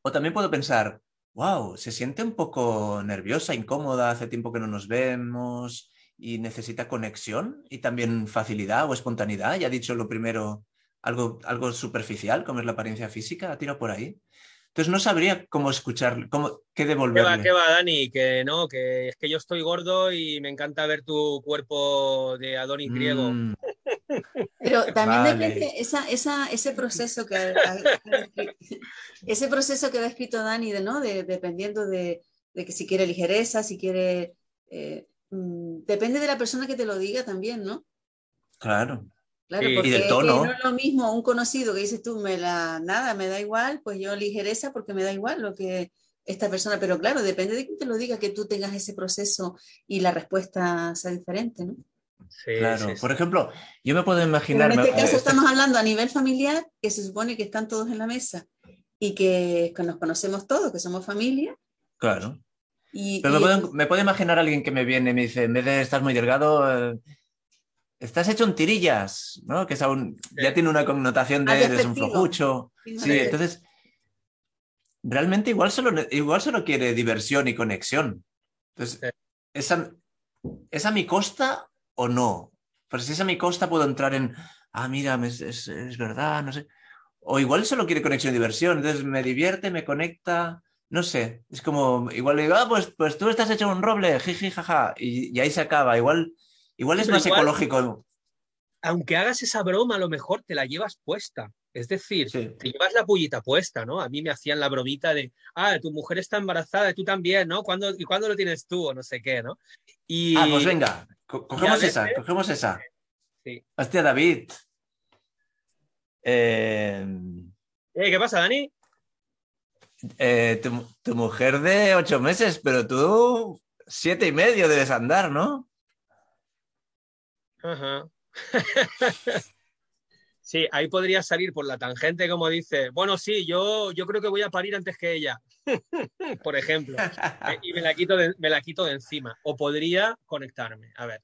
o también puedo pensar, wow, se siente un poco nerviosa, incómoda, hace tiempo que no nos vemos y necesita conexión y también facilidad o espontaneidad. Ya ha dicho lo primero, algo, algo superficial, como es la apariencia física, ha tirado por ahí. Entonces no sabría cómo escuchar, cómo, qué devolverle. ¿Qué va, qué va, Dani? Que no, que es que yo estoy gordo y me encanta ver tu cuerpo de Adonis griego. Mm. Pero también depende esa, esa, ese proceso que ha, ese proceso que ha escrito Dani, de, ¿no? De, dependiendo de, de, que si quiere ligereza, si quiere eh, mm, depende de la persona que te lo diga también, ¿no? Claro. Claro, porque y del tono. no es lo mismo un conocido que dices tú, me la, nada, me da igual, pues yo ligereza porque me da igual lo que esta persona, pero claro, depende de quién te lo diga que tú tengas ese proceso y la respuesta sea diferente, ¿no? claro, por ejemplo, yo me puedo imaginar. en este caso estamos hablando a nivel familiar, que se supone que están todos en la mesa y que, nos conocemos todos, que somos familia. Claro. Pero me, puedo, imaginar a alguien que me viene y me dice, en vez de estar muy delgado, eh, estás hecho en tirillas, ¿no? Que es aún, ya tiene una connotación de eres un flojucho. Sí, entonces, realmente igual solo, igual solo quiere diversión y conexión. Entonces, ¿es ¿es a mi costa o no. Pero si es a mi costa puedo entrar en, ah, mira, es, verdad, no sé. O igual solo quiere conexión y diversión, entonces me divierte, me conecta, no sé. Es como, igual le digo, ah, pues, pues tú estás hecho un roble, jiji, jaja, y, ahí se acaba. Igual, igual es más ecológico. Aunque hagas esa broma, a lo mejor te la llevas puesta. Es decir, te llevas la pullita puesta, ¿no? A mí me hacían la bromita de, ah, tu mujer está embarazada y tú también, ¿no? ¿Cuándo, ¿Y cuándo lo tienes tú? O no sé qué, ¿no? Y... Ah, pues venga, cogemos esa, cogemos esa. Sí. Hostia, David. Eh, eh... ¿Qué pasa, Dani? Eh, tu, tu, mujer de ocho meses, pero tú siete y medio debes andar, ¿no? Ajá. Sí, ahí podría salir por la tangente, como dice, bueno, sí, yo, yo creo que voy a parir antes que ella, por ejemplo, eh, y me la, quito de, me la quito de encima. O podría conectarme, a ver.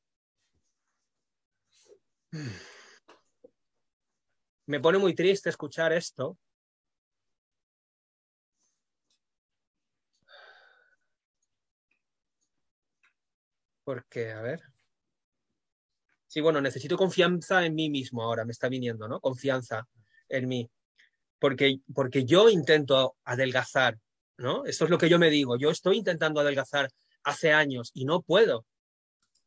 Me pone muy triste escuchar esto. Porque, a ver. Sí, bueno, necesito confianza en mí mismo ahora, me está viniendo, ¿no? Confianza en mí. Porque, porque yo intento adelgazar, ¿no? Esto es lo que yo me digo. Yo estoy intentando adelgazar hace años y no puedo.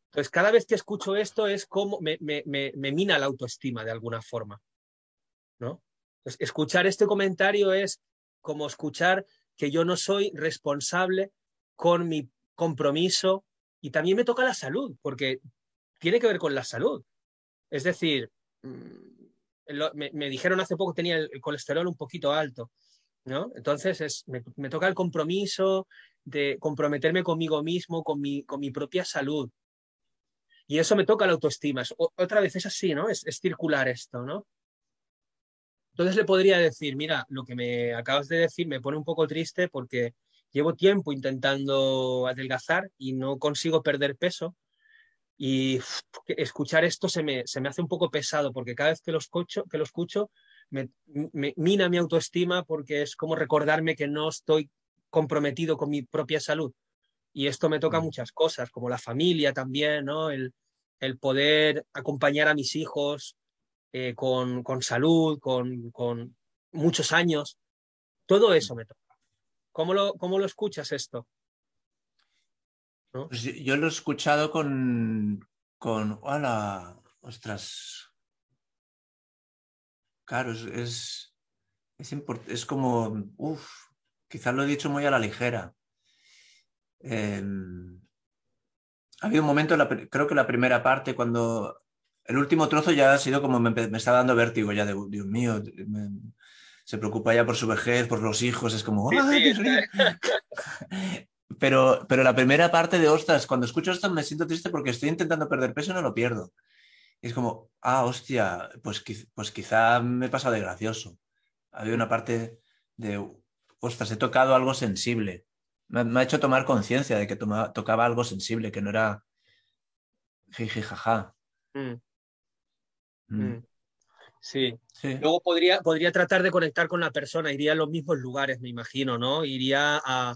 Entonces, cada vez que escucho esto es como me, me, me, me mina la autoestima de alguna forma, ¿no? escuchar este comentario es como escuchar que yo no soy responsable con mi compromiso y también me toca la salud, porque tiene que ver con la salud. Es decir, mm, me, dijeron hace poco que tenía el, colesterol un poquito alto, ¿no? Entonces es, me, toca el compromiso de comprometerme conmigo mismo, con mi, con mi propia salud. Y eso me toca la autoestima. otra vez es así, ¿no? Es, es circular esto, ¿no? Entonces le podría decir, mira, lo que me acabas de decir me pone un poco triste porque llevo tiempo intentando adelgazar y no consigo perder peso y escuchar esto se me, se me, hace un poco pesado porque cada vez que lo escucho, que lo escucho me, mina mi autoestima porque es como recordarme que no estoy comprometido con mi propia salud. Y esto me toca mm. muchas cosas, como la familia también, ¿no? El, el poder acompañar a mis hijos eh, con, salud, con, muchos años. Todo eso me toca. ¿Cómo lo, cómo lo escuchas esto? Pues yo lo he escuchado con, con, hola, ostras. Claro, es, es, es, como, uff, quizás lo he dicho muy a la ligera. Em, ha habido un momento, creo que la primera parte, cuando el último trozo ya ha sido como me, me está dando vértigo ya de, Dios mío, se preocupa ya por su vejez, por los hijos, es como, pero, pero la primera parte de, ostras, cuando escucho esto me siento triste porque estoy intentando perder peso y no lo pierdo. Y es como, ah, hostia, pues, pues quizá me he pasado de gracioso. Había una parte de, ostras, he tocado algo sensible. Me, ha hecho tomar conciencia de que tocaba algo sensible, que no era jiji, jaja. Mm. Mm. Mm. Sí. Luego podría, podría tratar de conectar con la persona, iría a los mismos lugares, me imagino, ¿no? Iría a,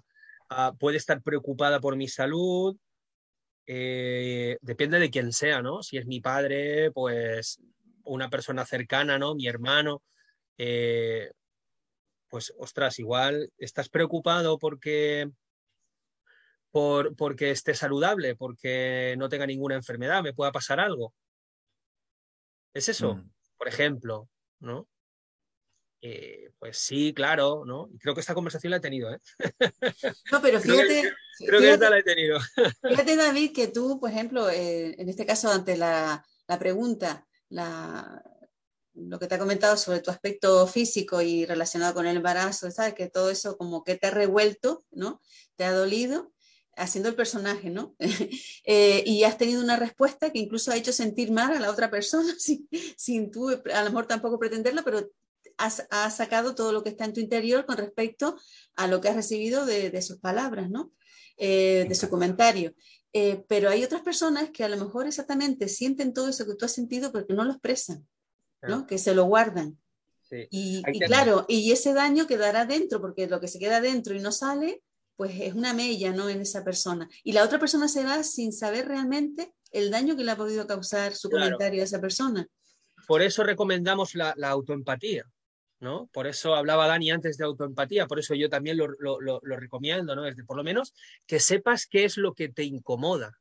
puede estar preocupada por mi salud, eh, depende de quién sea, ¿no? Si es mi padre, pues una persona cercana, ¿no? Mi hermano, eh, pues ostras, igual estás preocupado porque, por, porque esté saludable, porque no tenga ninguna enfermedad, me pueda pasar algo. ¿Es eso? Mm. Por ejemplo, ¿no? Eh, pues sí, claro, ¿no? creo que esta conversación la he tenido, ¿eh? No, pero fíjate. creo que, esta la he tenido. Fíjate, David, que tú, por ejemplo, eh, en este caso, ante la, pregunta, lo que te ha comentado sobre tu aspecto físico y relacionado con el embarazo, ¿sabes? Que todo eso como que te ha revuelto, ¿no? Te ha dolido haciendo el personaje, ¿no? Eh, y has tenido una respuesta que incluso ha hecho sentir mal a la otra persona, sin, sin tú a lo mejor tampoco pretenderlo, pero has, sacado todo lo que está en tu interior con respecto a lo que has recibido de, sus palabras, ¿no? Eh, de su comentario. Eh, pero hay otras personas que a lo mejor exactamente sienten todo eso que tú has sentido, pero que no lo expresan, ¿no? Que se lo guardan. Y, y claro, y ese daño quedará dentro, porque lo que se queda dentro y no sale, pues es una mella, ¿no? En esa persona. Y la otra persona se va sin saber realmente el daño que le ha podido causar su comentario a esa persona. Por eso recomendamos la, autoempatía, ¿no? Por eso hablaba Dani antes de autoempatía, por eso yo también lo, recomiendo, ¿no? Es por lo menos que sepas qué es lo que te incomoda,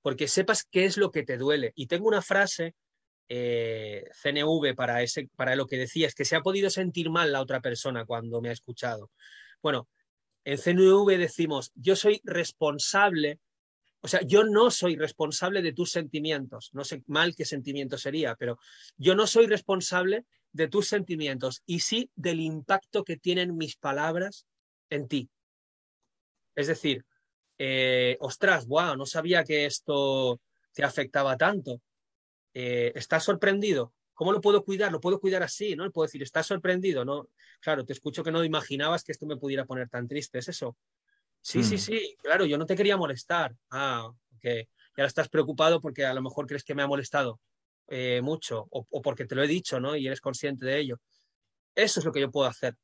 porque sepas qué es lo que te duele. Y tengo una frase eh, CNV para, ese, para lo que decías, que se ha podido sentir mal la otra persona cuando me ha escuchado. Bueno, en CNV decimos, yo soy responsable, o sea, yo no soy responsable de tus sentimientos, no sé mal qué sentimiento sería, pero yo no soy responsable de tus sentimientos y sí del impacto que tienen mis palabras en ti. Es decir, eh, ostras, wow, no sabía que esto te afectaba tanto. Eh, ¿Estás sorprendido? ¿Cómo lo puedo cuidar? Lo puedo cuidar así, ¿no? Puedo decir, ¿estás sorprendido? No, claro, te escucho que no imaginabas que esto me pudiera poner tan triste, ¿es eso? Sí, sí, hmm. sí, claro, yo no te quería molestar. Ah, ok. Y ahora estás preocupado porque a lo mejor crees que me ha molestado eh, mucho o, porque te lo he dicho, ¿no? Y eres consciente de ello. Eso es lo que yo puedo hacer.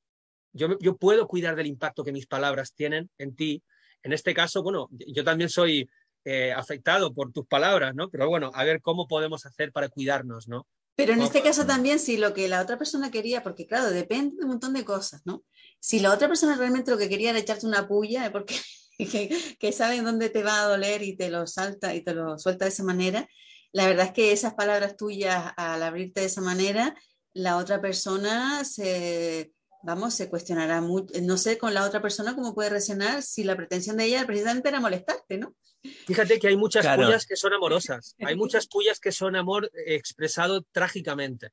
Yo, yo puedo cuidar del impacto que mis palabras tienen en ti. En este caso, bueno, yo también soy eh, afectado por tus palabras, ¿no? Pero bueno, a ver cómo podemos hacer para cuidarnos, ¿no? Pero en este caso también, si lo que la otra persona quería, porque claro, depende de un montón de cosas, ¿no? Si la otra persona realmente lo que quería era echarte una puya, porque que, que saben dónde te va a doler y te lo salta y te lo suelta de esa manera, la verdad es que esas palabras tuyas, al abrirte de esa manera, la otra persona se, vamos, se cuestionará mucho. No sé con la otra persona cómo puede reaccionar si la pretensión de ella precisamente era molestarte, ¿no? Fíjate que hay muchas pullas que son amorosas, hay muchas pullas que son amor expresado trágicamente.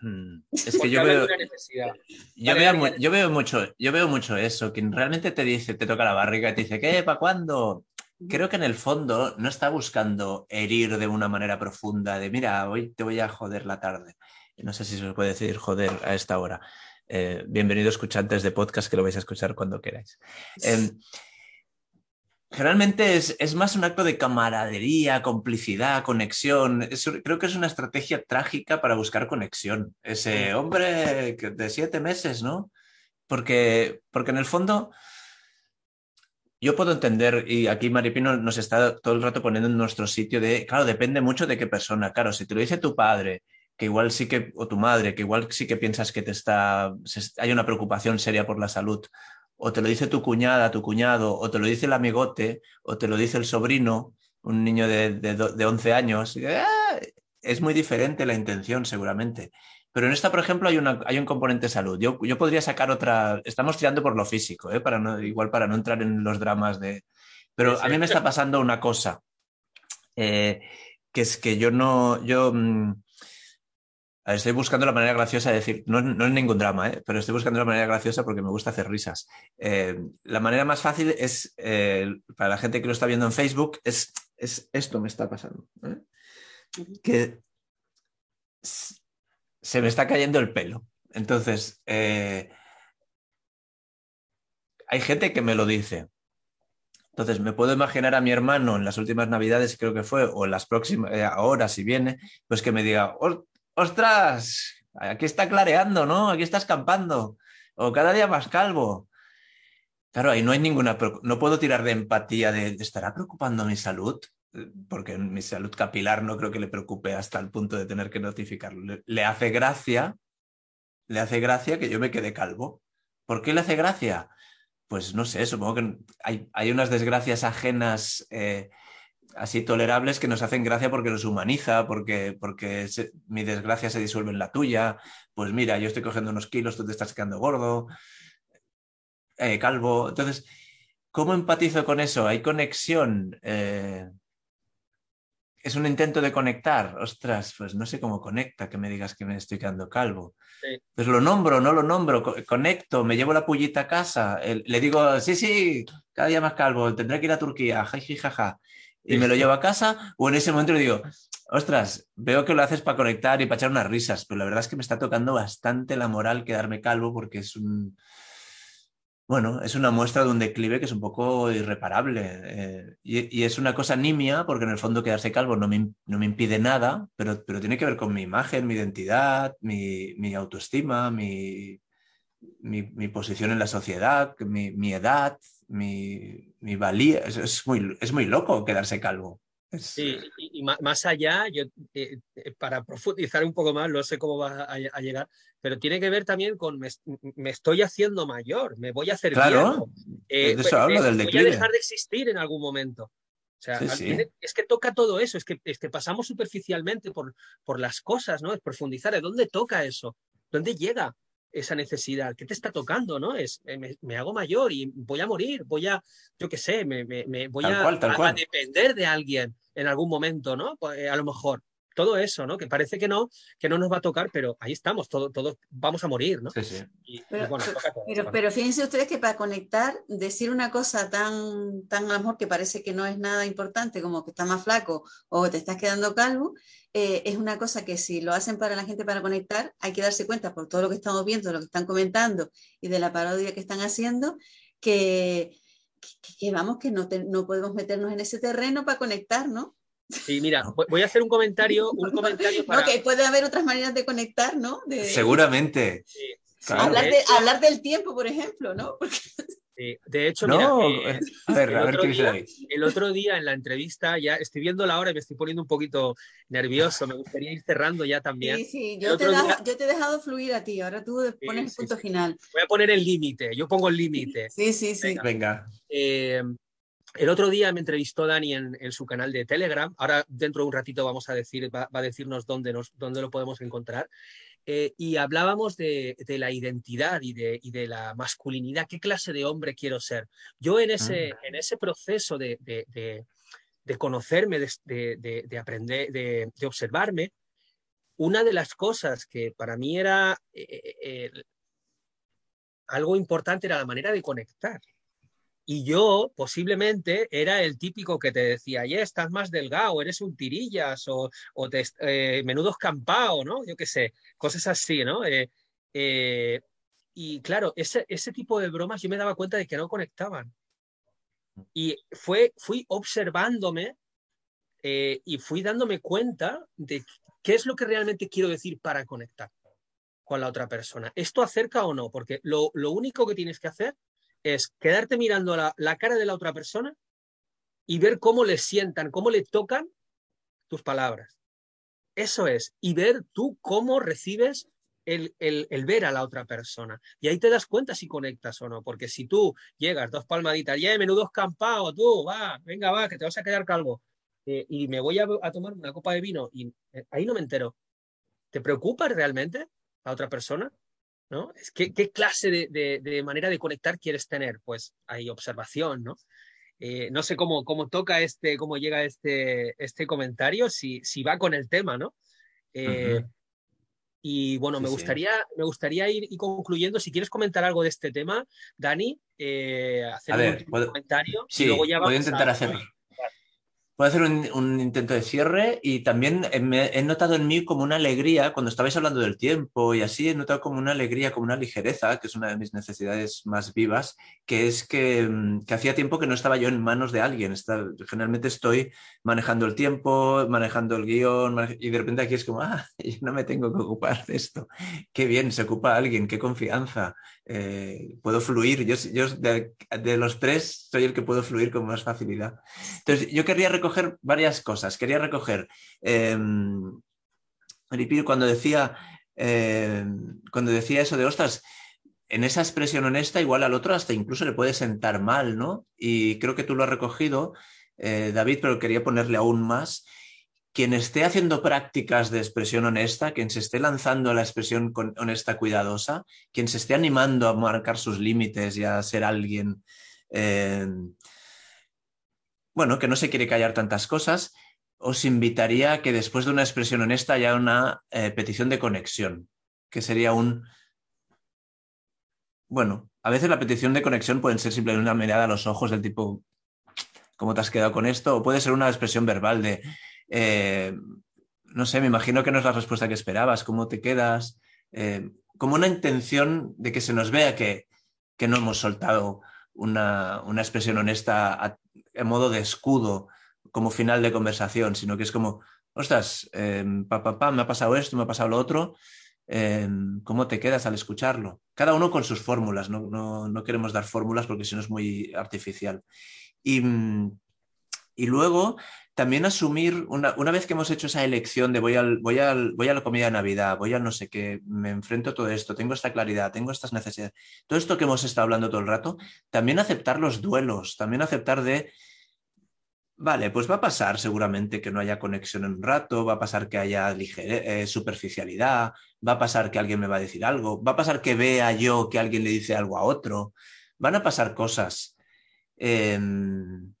Hmm. Es que yo veo, yo veo, yo, veo, mucho, yo veo mucho eso, quien realmente te dice, te toca la barriga y te dice, ¿qué? ¿Para cuándo? Creo que en el fondo no está buscando herir de una manera profunda, de mira, hoy te voy a joder la tarde. No sé si se puede decir joder a esta hora. Eh, bienvenidos escuchantes de podcast que lo vais a escuchar cuando queráis. Eh, Realmente es, más un acto de camaradería, complicidad, conexión. creo que es una estrategia trágica para buscar conexión. Ese hombre de siete meses, ¿no? Porque, porque en el fondo yo puedo entender, y aquí Maripino nos está todo el rato poniendo en nuestro sitio de, claro, depende mucho de qué persona. Claro, si te lo dice tu padre, que igual sí que, o tu madre, que igual sí que piensas que te está, hay una preocupación seria por la salud, o te lo dice tu cuñada, tu cuñado, o te lo dice el amigote, o te lo dice el sobrino, un niño de, de, 11 años, ¡ah! es muy diferente la intención seguramente. Pero en esta, por ejemplo, hay, una, hay un componente salud. Yo, yo, podría sacar otra, estamos tirando por lo físico, ¿eh? para no, igual para no entrar en los dramas de... Pero a mí me está pasando una cosa, eh, que es que yo no, yo... Estoy buscando la manera graciosa de decir, no, no es ningún drama, ¿eh? pero estoy buscando la manera graciosa porque me gusta hacer risas. Eh, la manera más fácil es, para la gente que lo está viendo en Facebook, es, es esto me está pasando. Que se me está cayendo el pelo. Entonces, eh, hay gente que me lo dice. Entonces, me puedo imaginar a mi hermano en las últimas navidades, creo que fue, o en las próximas, eh, ahora si viene, pues que me diga, ostras, aquí está clareando, ¿no? Aquí está escampando. O cada día más calvo. Claro, ahí no hay ninguna, no puedo tirar de empatía de, ¿estará preocupando mi salud? porque mi salud capilar no creo que le preocupe hasta el punto de tener que notificarlo. Le, hace gracia, le hace gracia que yo me quede calvo. ¿Por qué le hace gracia? Pues no sé, supongo que hay, unas desgracias ajenas eh, así tolerables que nos hacen gracia porque nos humaniza, porque, porque mi desgracia se disuelve en la tuya. Pues mira, yo estoy cogiendo unos kilos, tú te estás quedando gordo, eh, calvo. Entonces, ¿cómo empatizo con eso? ¿Hay conexión? Eh, es un intento de conectar. Ostras, pues no sé cómo conecta que me digas que me estoy quedando calvo. Pues lo nombro, no lo nombro, conecto, me llevo la pullita a casa, le digo, sí, sí, cada día más calvo, tendré que ir a Turquía, jaji, jaja. Y me lo llevo a casa, o en ese momento le digo, ostras, veo que lo haces para conectar y para echar unas risas, pero la verdad es que me está tocando bastante la moral quedarme calvo porque es un, bueno, es una muestra de un declive que es un poco irreparable. Eh, y, es una cosa nimia, porque en el fondo quedarse calvo no me, no me impide nada, pero, pero, tiene que ver con mi imagen, mi identidad, mi, mi autoestima, mi, mi, posición en la sociedad, mi, edad, mi, valía. Es, muy, es muy loco quedarse calvo. Sí, y, más allá, yo, eh, eh, para profundizar un poco más, no sé cómo va a, llegar, pero tiene que ver también con me, estoy haciendo mayor, me voy a hacer claro, eh, eso hablo del voy a dejar de existir en algún momento. O sea, es que toca todo eso, es que, es que pasamos superficialmente por, por las cosas, ¿no? Es profundizar, ¿de dónde toca eso? ¿Dónde llega? Esa necesidad? ¿Qué te está tocando? ¿no? Es, me, hago mayor y voy a morir, voy a, yo qué sé, me, voy a, depender de alguien en algún momento, ¿no? Pues, eh, a lo mejor. Todo eso, ¿no? Que parece que no, que no nos va a tocar, pero ahí estamos, todos todo, vamos a morir, ¿no? Sí, sí. pero, fíjense ustedes que para conectar, decir una cosa tan, tan amor que parece que no es nada importante, como que está más flaco o te estás quedando calvo, eh, es una cosa que si lo hacen para la gente para conectar, hay que darse cuenta por todo lo que estamos viendo, lo que están comentando y de la parodia que están haciendo, que, que, vamos, que no, no podemos meternos en ese terreno para conectar, ¿no? Sí, mira, voy a hacer un comentario, un comentario para... que puede haber otras maneras de conectar, ¿no? Seguramente. Hablar, de, hablar, del tiempo, por ejemplo, ¿no? de hecho, mira, el, otro día, en la entrevista, ya estoy viendo la hora y me estoy poniendo un poquito nervioso, me gustaría ir cerrando ya también. Sí, sí, yo, te, he dejado fluir a ti, ahora tú pones el punto final. Voy a poner el límite, yo pongo el límite. Sí, sí, sí. Venga. Eh, el otro día me entrevistó Dani en, su canal de Telegram. Ahora, dentro de un ratito, vamos a decir, va, a decirnos dónde, nos, dónde lo podemos encontrar. Eh, y hablábamos de, la identidad y de, la masculinidad, qué clase de hombre quiero ser. Yo en ese, ah. en ese proceso de, conocerme, de, aprender, de, observarme, una de las cosas que para mí era eh, eh, algo importante era la manera de conectar. Y yo posiblemente era el típico que te decía, ya estás más delgado, eres un tirillas o, o te, eh, menudo escampado, ¿no? Yo qué sé, cosas así, ¿no? Eh, eh, y claro, ese, ese tipo de bromas yo me daba cuenta de que no conectaban. Y fue, fui observándome y fui dándome cuenta de qué es lo que realmente quiero decir para conectar con la otra persona. ¿Esto acerca o no? Porque lo, lo único que tienes que hacer es quedarte mirando la, la cara de la otra persona y ver cómo le sientan, cómo le tocan tus palabras. Eso es. Y ver tú cómo recibes el, ver a la otra persona. Y ahí te das cuenta si conectas o no, porque si tú llegas dos palmaditas, ya menudo escampado, tú, va, venga, va, que te vas a quedar calvo, eh, y me voy a, tomar una copa de vino y eh, ahí no me entero. ¿Te preocupa realmente la otra persona? ¿No? Es que, ¿Qué clase de, manera de conectar quieres tener? Pues hay observación, ¿no? Eh, no sé cómo, cómo toca este, cómo llega este, este comentario, si, si va con el tema, ¿no? Y bueno, me, gustaría, me gustaría ir, concluyendo. Si quieres comentar algo de este tema, Dani, eh, hacer un comentario. Sí, y luego ya voy a intentar hacerlo. Voy a hacer un, intento de cierre y también he, notado en mí como una alegría, cuando estabais hablando del tiempo y así, he notado como una alegría, como una ligereza, que es una de mis necesidades más vivas, que es que, mm, hacía tiempo que no estaba yo en manos de alguien. generalmente estoy manejando el tiempo, manejando el guion, y de repente aquí es como, ah, no me tengo que ocupar de esto. Qué bien, se ocupa alguien, qué confianza. Eh, puedo fluir. Yo, yo de, de, los tres soy el que puedo fluir con más facilidad. Entonces, yo querría varias cosas. Quería recoger, eh, cuando decía, em, cuando decía eso de, ostras, en esa expresión honesta, igual al otro hasta incluso le puede sentar mal, ¿no? Y creo que tú lo has recogido, eh, David, pero quería ponerle aún más quien esté haciendo prácticas de expresión honesta, quien se esté lanzando a la expresión honesta cuidadosa, quien se esté animando a marcar sus límites y a ser alguien, eh, bueno, que no se quiere callar tantas cosas, os invitaría a que después de una expresión honesta haya una eh, petición de conexión, que sería un... Bueno, a veces la petición de conexión puede ser simplemente una mirada a los ojos del tipo, ¿cómo te has quedado con esto? O puede ser una expresión verbal de, eh, no sé, me imagino que no es la respuesta que esperabas, ¿cómo te quedas? Eh, como una intención de que se nos vea que, no hemos soltado una, expresión honesta en modo de escudo como final de conversación, sino que es como, ostras, eh, pa, me ha pasado esto, me ha pasado lo otro, ¿cómo te quedas al escucharlo? Cada uno con sus fórmulas, no, no queremos dar fórmulas porque si no es muy artificial. Y, y luego también asumir, una, vez que hemos hecho esa elección de voy, al, voy, al, voy a la comida de Navidad, voy a no sé qué, me enfrento a todo esto, tengo esta claridad, tengo estas necesidades, todo esto que hemos estado hablando todo el rato, también aceptar los duelos, también aceptar de, vale, pues va a pasar seguramente que no haya conexión en un rato, va a pasar que haya eh, superficialidad, va a pasar que alguien me va a decir algo, va a pasar que vea yo que alguien le dice algo a otro, van a pasar cosas. Em,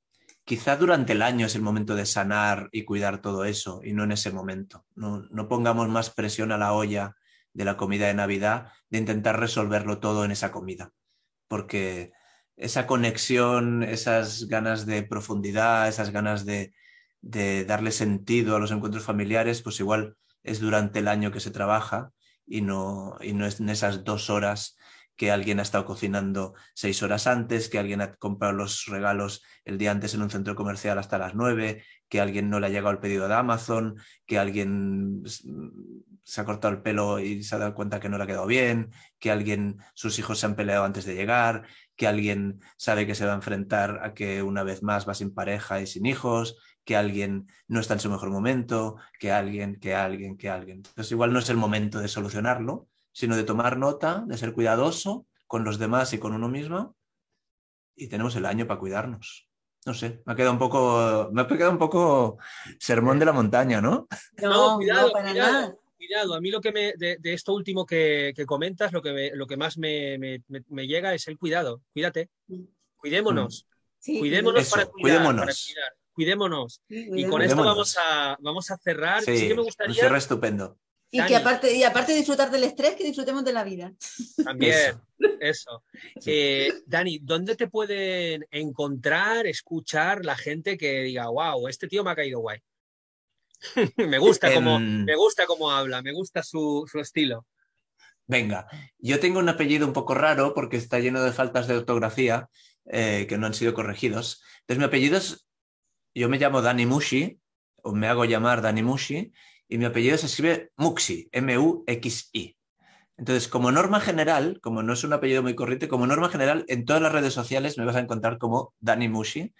quizá durante el año es el momento de sanar y cuidar todo eso y no en ese momento. No, pongamos más presión a la olla de la comida de Navidad de intentar resolverlo todo en esa comida, porque esa conexión, esas ganas de profundidad, esas ganas de, darle sentido a los encuentros familiares, pues igual es durante el año que se trabaja y no, y no es en esas dos horas que alguien ha estado cocinando seis horas antes, que alguien ha comprado los regalos el día antes en un centro comercial hasta las nueve, que alguien no le ha llegado el pedido de Amazon, que alguien se ha cortado el pelo y se ha dado cuenta que no le ha quedado bien, que alguien, sus hijos se han peleado antes de llegar, que alguien sabe que se va a enfrentar a que una vez más va sin pareja y sin hijos, que alguien no está en su mejor momento, que alguien, que alguien, que alguien. Entonces igual no es el momento de solucionarlo, sino de tomar nota, de ser cuidadoso con los demás y con uno mismo. Y tenemos el año para cuidarnos. No sé, me ha quedado un poco, me ha quedado un poco sermón de la montaña, ¿no? No, cuidado, para nada. Cuidado, a mí lo que me, de, esto último que, comentas, lo que, lo que más me, llega es el cuidado. Cuídate, cuidémonos. Mm. cuidémonos, para cuidémonos. Cuidémonos. y con esto vamos a, vamos a cerrar. Sí, me gustaría... un cierre estupendo. Y que aparte, y aparte de disfrutar del estrés, que disfrutemos de la vida. También, eso. Eh, Dani, ¿dónde te pueden encontrar, escuchar la gente que diga, wow, este tío me ha caído guay? me gusta cómo, em, me gusta cómo habla, me gusta su, estilo. Venga, yo tengo un apellido un poco raro porque está lleno de faltas de ortografía eh, que no han sido corregidos. Entonces mi apellido es, yo me llamo Dani Mushi, o me hago llamar Dani Mushi, y mi apellido se escribe Muxi, M-U-X-I. Entonces, como norma general, como no es un apellido muy corriente, como norma general, en todas las redes sociales me vas a encontrar como Dani Mushi,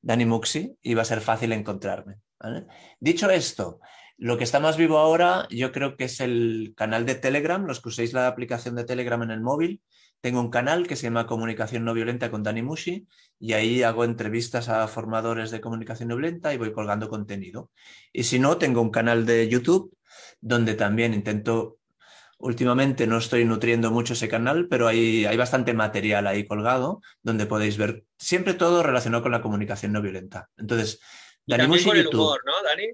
Dani Muxi, y va a ser fácil encontrarme. Dicho esto, lo que está más vivo ahora yo creo que es el canal de Telegram, los que uséis la aplicación de Telegram en el móvil. Tengo un canal que se llama Comunicación No Violenta con Dani Mushi y ahí hago entrevistas a formadores de comunicación no violenta y voy colgando contenido. Y si no, tengo un canal de YouTube donde también intento, últimamente no estoy nutriendo mucho ese canal, pero hay, hay bastante material ahí colgado donde podéis ver siempre todo relacionado con la comunicación no violenta. Entonces, Dani Mushi YouTube. humor, ¿no, Dani?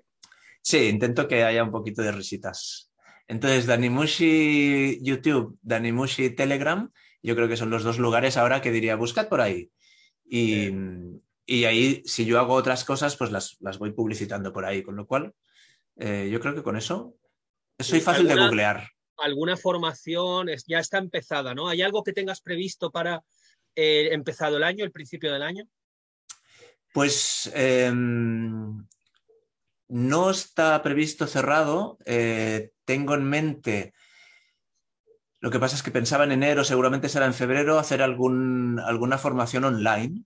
Sí, intento que haya un poquito de risitas. Entonces, Danimushi YouTube, Danimushi Telegram, yo creo que son los dos lugares ahora que diría, buscad por ahí. Y, ahí, si yo hago otras cosas, pues las, voy publicitando por ahí. Con lo cual, eh, yo creo que con eso soy fácil de googlear. ¿Alguna formación ya está empezada, no? ¿Hay algo que tengas previsto para eh, empezado el año, el principio del año? Pues em, no está previsto cerrado. Eh, tengo en mente, lo que pasa es que pensaba en enero, seguramente será en febrero, hacer algún, alguna formación online.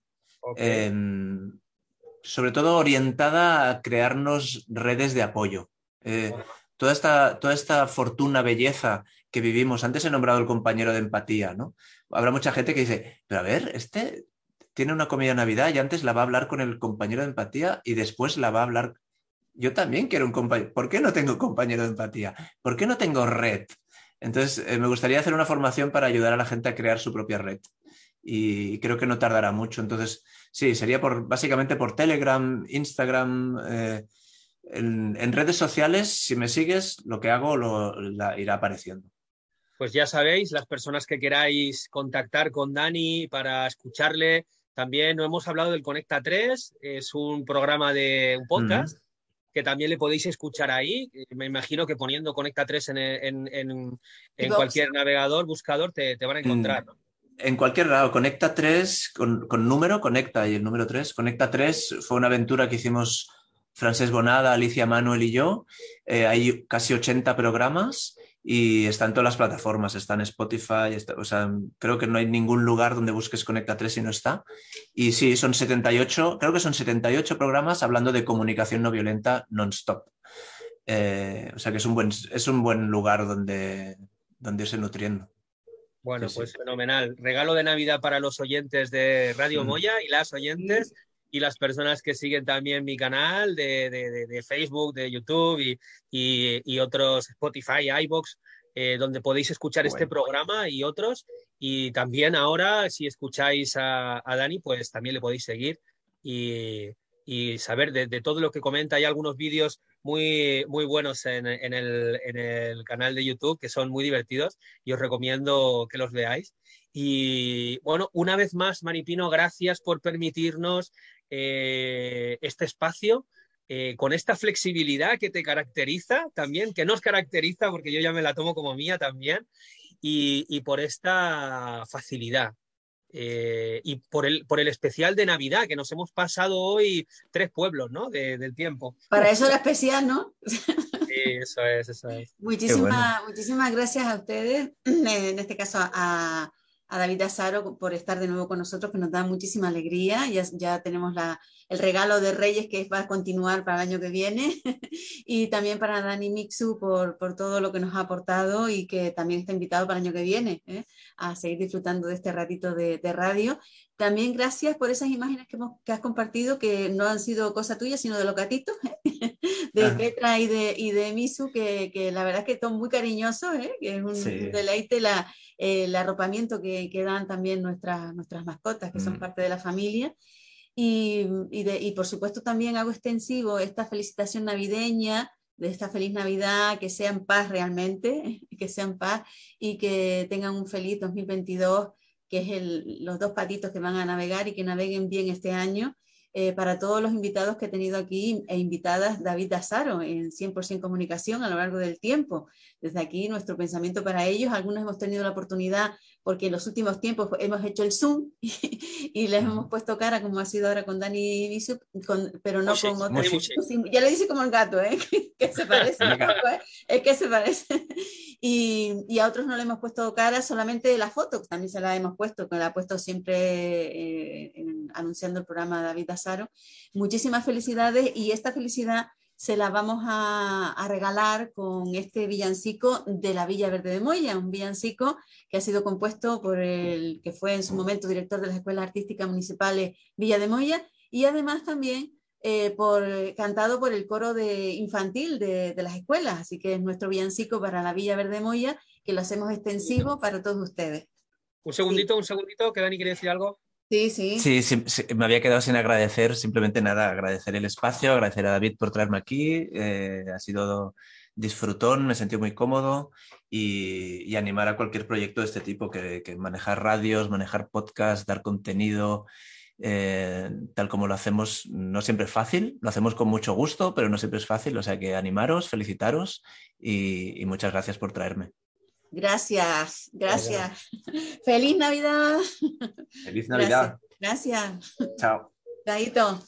Em, sobre todo orientada a crearnos redes de apoyo. Eh, toda, esta, toda esta fortuna, belleza que vivimos, antes he nombrado el compañero de empatía, ¿no? Habrá mucha gente que dice, pero a ver, este tiene una comida de Navidad y antes la va a hablar con el compañero de empatía y después la va a hablar yo también quiero un compañero. ¿Por qué no tengo compañero de empatía? ¿Por qué no tengo red? Entonces, eh, me gustaría hacer una formación para ayudar a la gente a crear su propia red. Y creo que no tardará mucho. Entonces, sí, sería por, básicamente por Telegram, Instagram. Eh, en, redes sociales, si me sigues, lo que hago lo, irá apareciendo. Pues ya sabéis, las personas que queráis contactar con Dani para escucharle, también no hemos hablado del Conecta 3, es un programa de un podcast que también le podéis escuchar ahí. Me imagino que poniendo Conecta 3 en, cualquier navegador, buscador, te, van a encontrar. En cualquier lado, Conecta 3, con, número, Conecta y el número 3. Conecta 3 fue una aventura que hicimos Francés Bonada, Alicia Manuel y yo. Eh, hay casi 80 programas y está en todas las plataformas, está en Spotify, o sea, creo que no hay ningún lugar donde busques Conecta 3 y no está. Y sí, son 78, creo que son 78 programas hablando de comunicación no violenta non-stop. Eh, o sea que es un buen, es un buen lugar donde, donde irse nutriendo. Bueno, pues fenomenal. Regalo de Navidad para los oyentes de Radio Moya y las oyentes y las personas que siguen también mi canal de, Facebook, de YouTube y, otros Spotify, iBox, eh, donde podéis escuchar este programa y otros. Y también ahora, si escucháis a, Dani, pues también le podéis seguir y, saber de, todo lo que comenta. Hay algunos vídeos muy, muy buenos en, el, en el canal de YouTube que son muy divertidos y os recomiendo que los veáis. Y bueno, una vez más, Maripino, gracias por permitirnos eh, este espacio eh, con esta flexibilidad que te caracteriza también, que nos caracteriza porque yo ya me la tomo como mía también, y, por esta facilidad. Eh, y por el, por el especial de Navidad, que nos hemos pasado hoy tres pueblos, ¿no? del tiempo. Para eso era especial, ¿no? Sí, eso es, eso es. Muchísimas, muchísimas gracias a ustedes, en este caso a, a David Azaro por estar de nuevo con nosotros, que nos da muchísima alegría. Ya, ya tenemos la, el regalo de Reyes que va a continuar para el año que viene. y también para Dani Mixu por, por, todo lo que nos ha aportado y que también está invitado para el año que viene ¿eh? a seguir disfrutando de este ratito de, de radio. También gracias por esas imágenes que, hemos, que, has compartido, que no han sido cosa tuya, sino de los gatitos, ¿eh? de Petra y de, y de Misu, que, que, la verdad es que son muy cariñosos, ¿eh? que es un, deleite la, el arropamiento que, que, dan también nuestras, nuestras mascotas, que son mm. parte de la familia. Y, y, de, y, por supuesto también hago extensivo esta felicitación navideña, de esta feliz Navidad, que sea en paz realmente, que sea en paz y que tengan un feliz 2022 que es el, los dos patitos que van a navegar y que naveguen bien este año. Eh, para todos los invitados que he tenido aquí e invitadas, David Dazaro en 100% comunicación a lo largo del tiempo. Desde aquí nuestro pensamiento para ellos. Algunos hemos tenido la oportunidad porque en los últimos tiempos hemos hecho el Zoom y, les hemos puesto cara, como ha sido ahora con Dani Bisup, pero no con otro. Ya le dice como el gato, ¿eh? que, se parece. ¿eh? Es que se parece. Y, a otros no le hemos puesto cara, solamente la foto, también se la hemos puesto, que la ha puesto siempre eh, anunciando el programa David Azaro. Muchísimas felicidades y esta felicidad se la vamos a, regalar con este villancico de la Villa Verde de Moya, un villancico que ha sido compuesto por el que fue en su momento director de las Escuelas Artísticas Municipales Villa de Moya y además también eh, por, cantado por el coro de infantil de, las escuelas. Así que es nuestro villancico para la Villa Verde de Moya, que lo hacemos extensivo para todos ustedes. Un segundito, un segundito, que Dani quiere decir algo. Sí, sí. Sí, me había quedado sin agradecer, simplemente nada, agradecer el espacio, agradecer a David por traerme aquí, eh, ha sido disfrutón, me sentí muy cómodo y, animar a cualquier proyecto de este tipo, que, manejar radios, manejar podcasts, dar contenido, eh, tal como lo hacemos, no siempre es fácil, lo hacemos con mucho gusto, pero no siempre es fácil, o sea que animaros, felicitaros y muchas gracias por traerme. Gracias, gracias. Feliz Navidad. Feliz Navidad. Gracias. Chao. Chaito.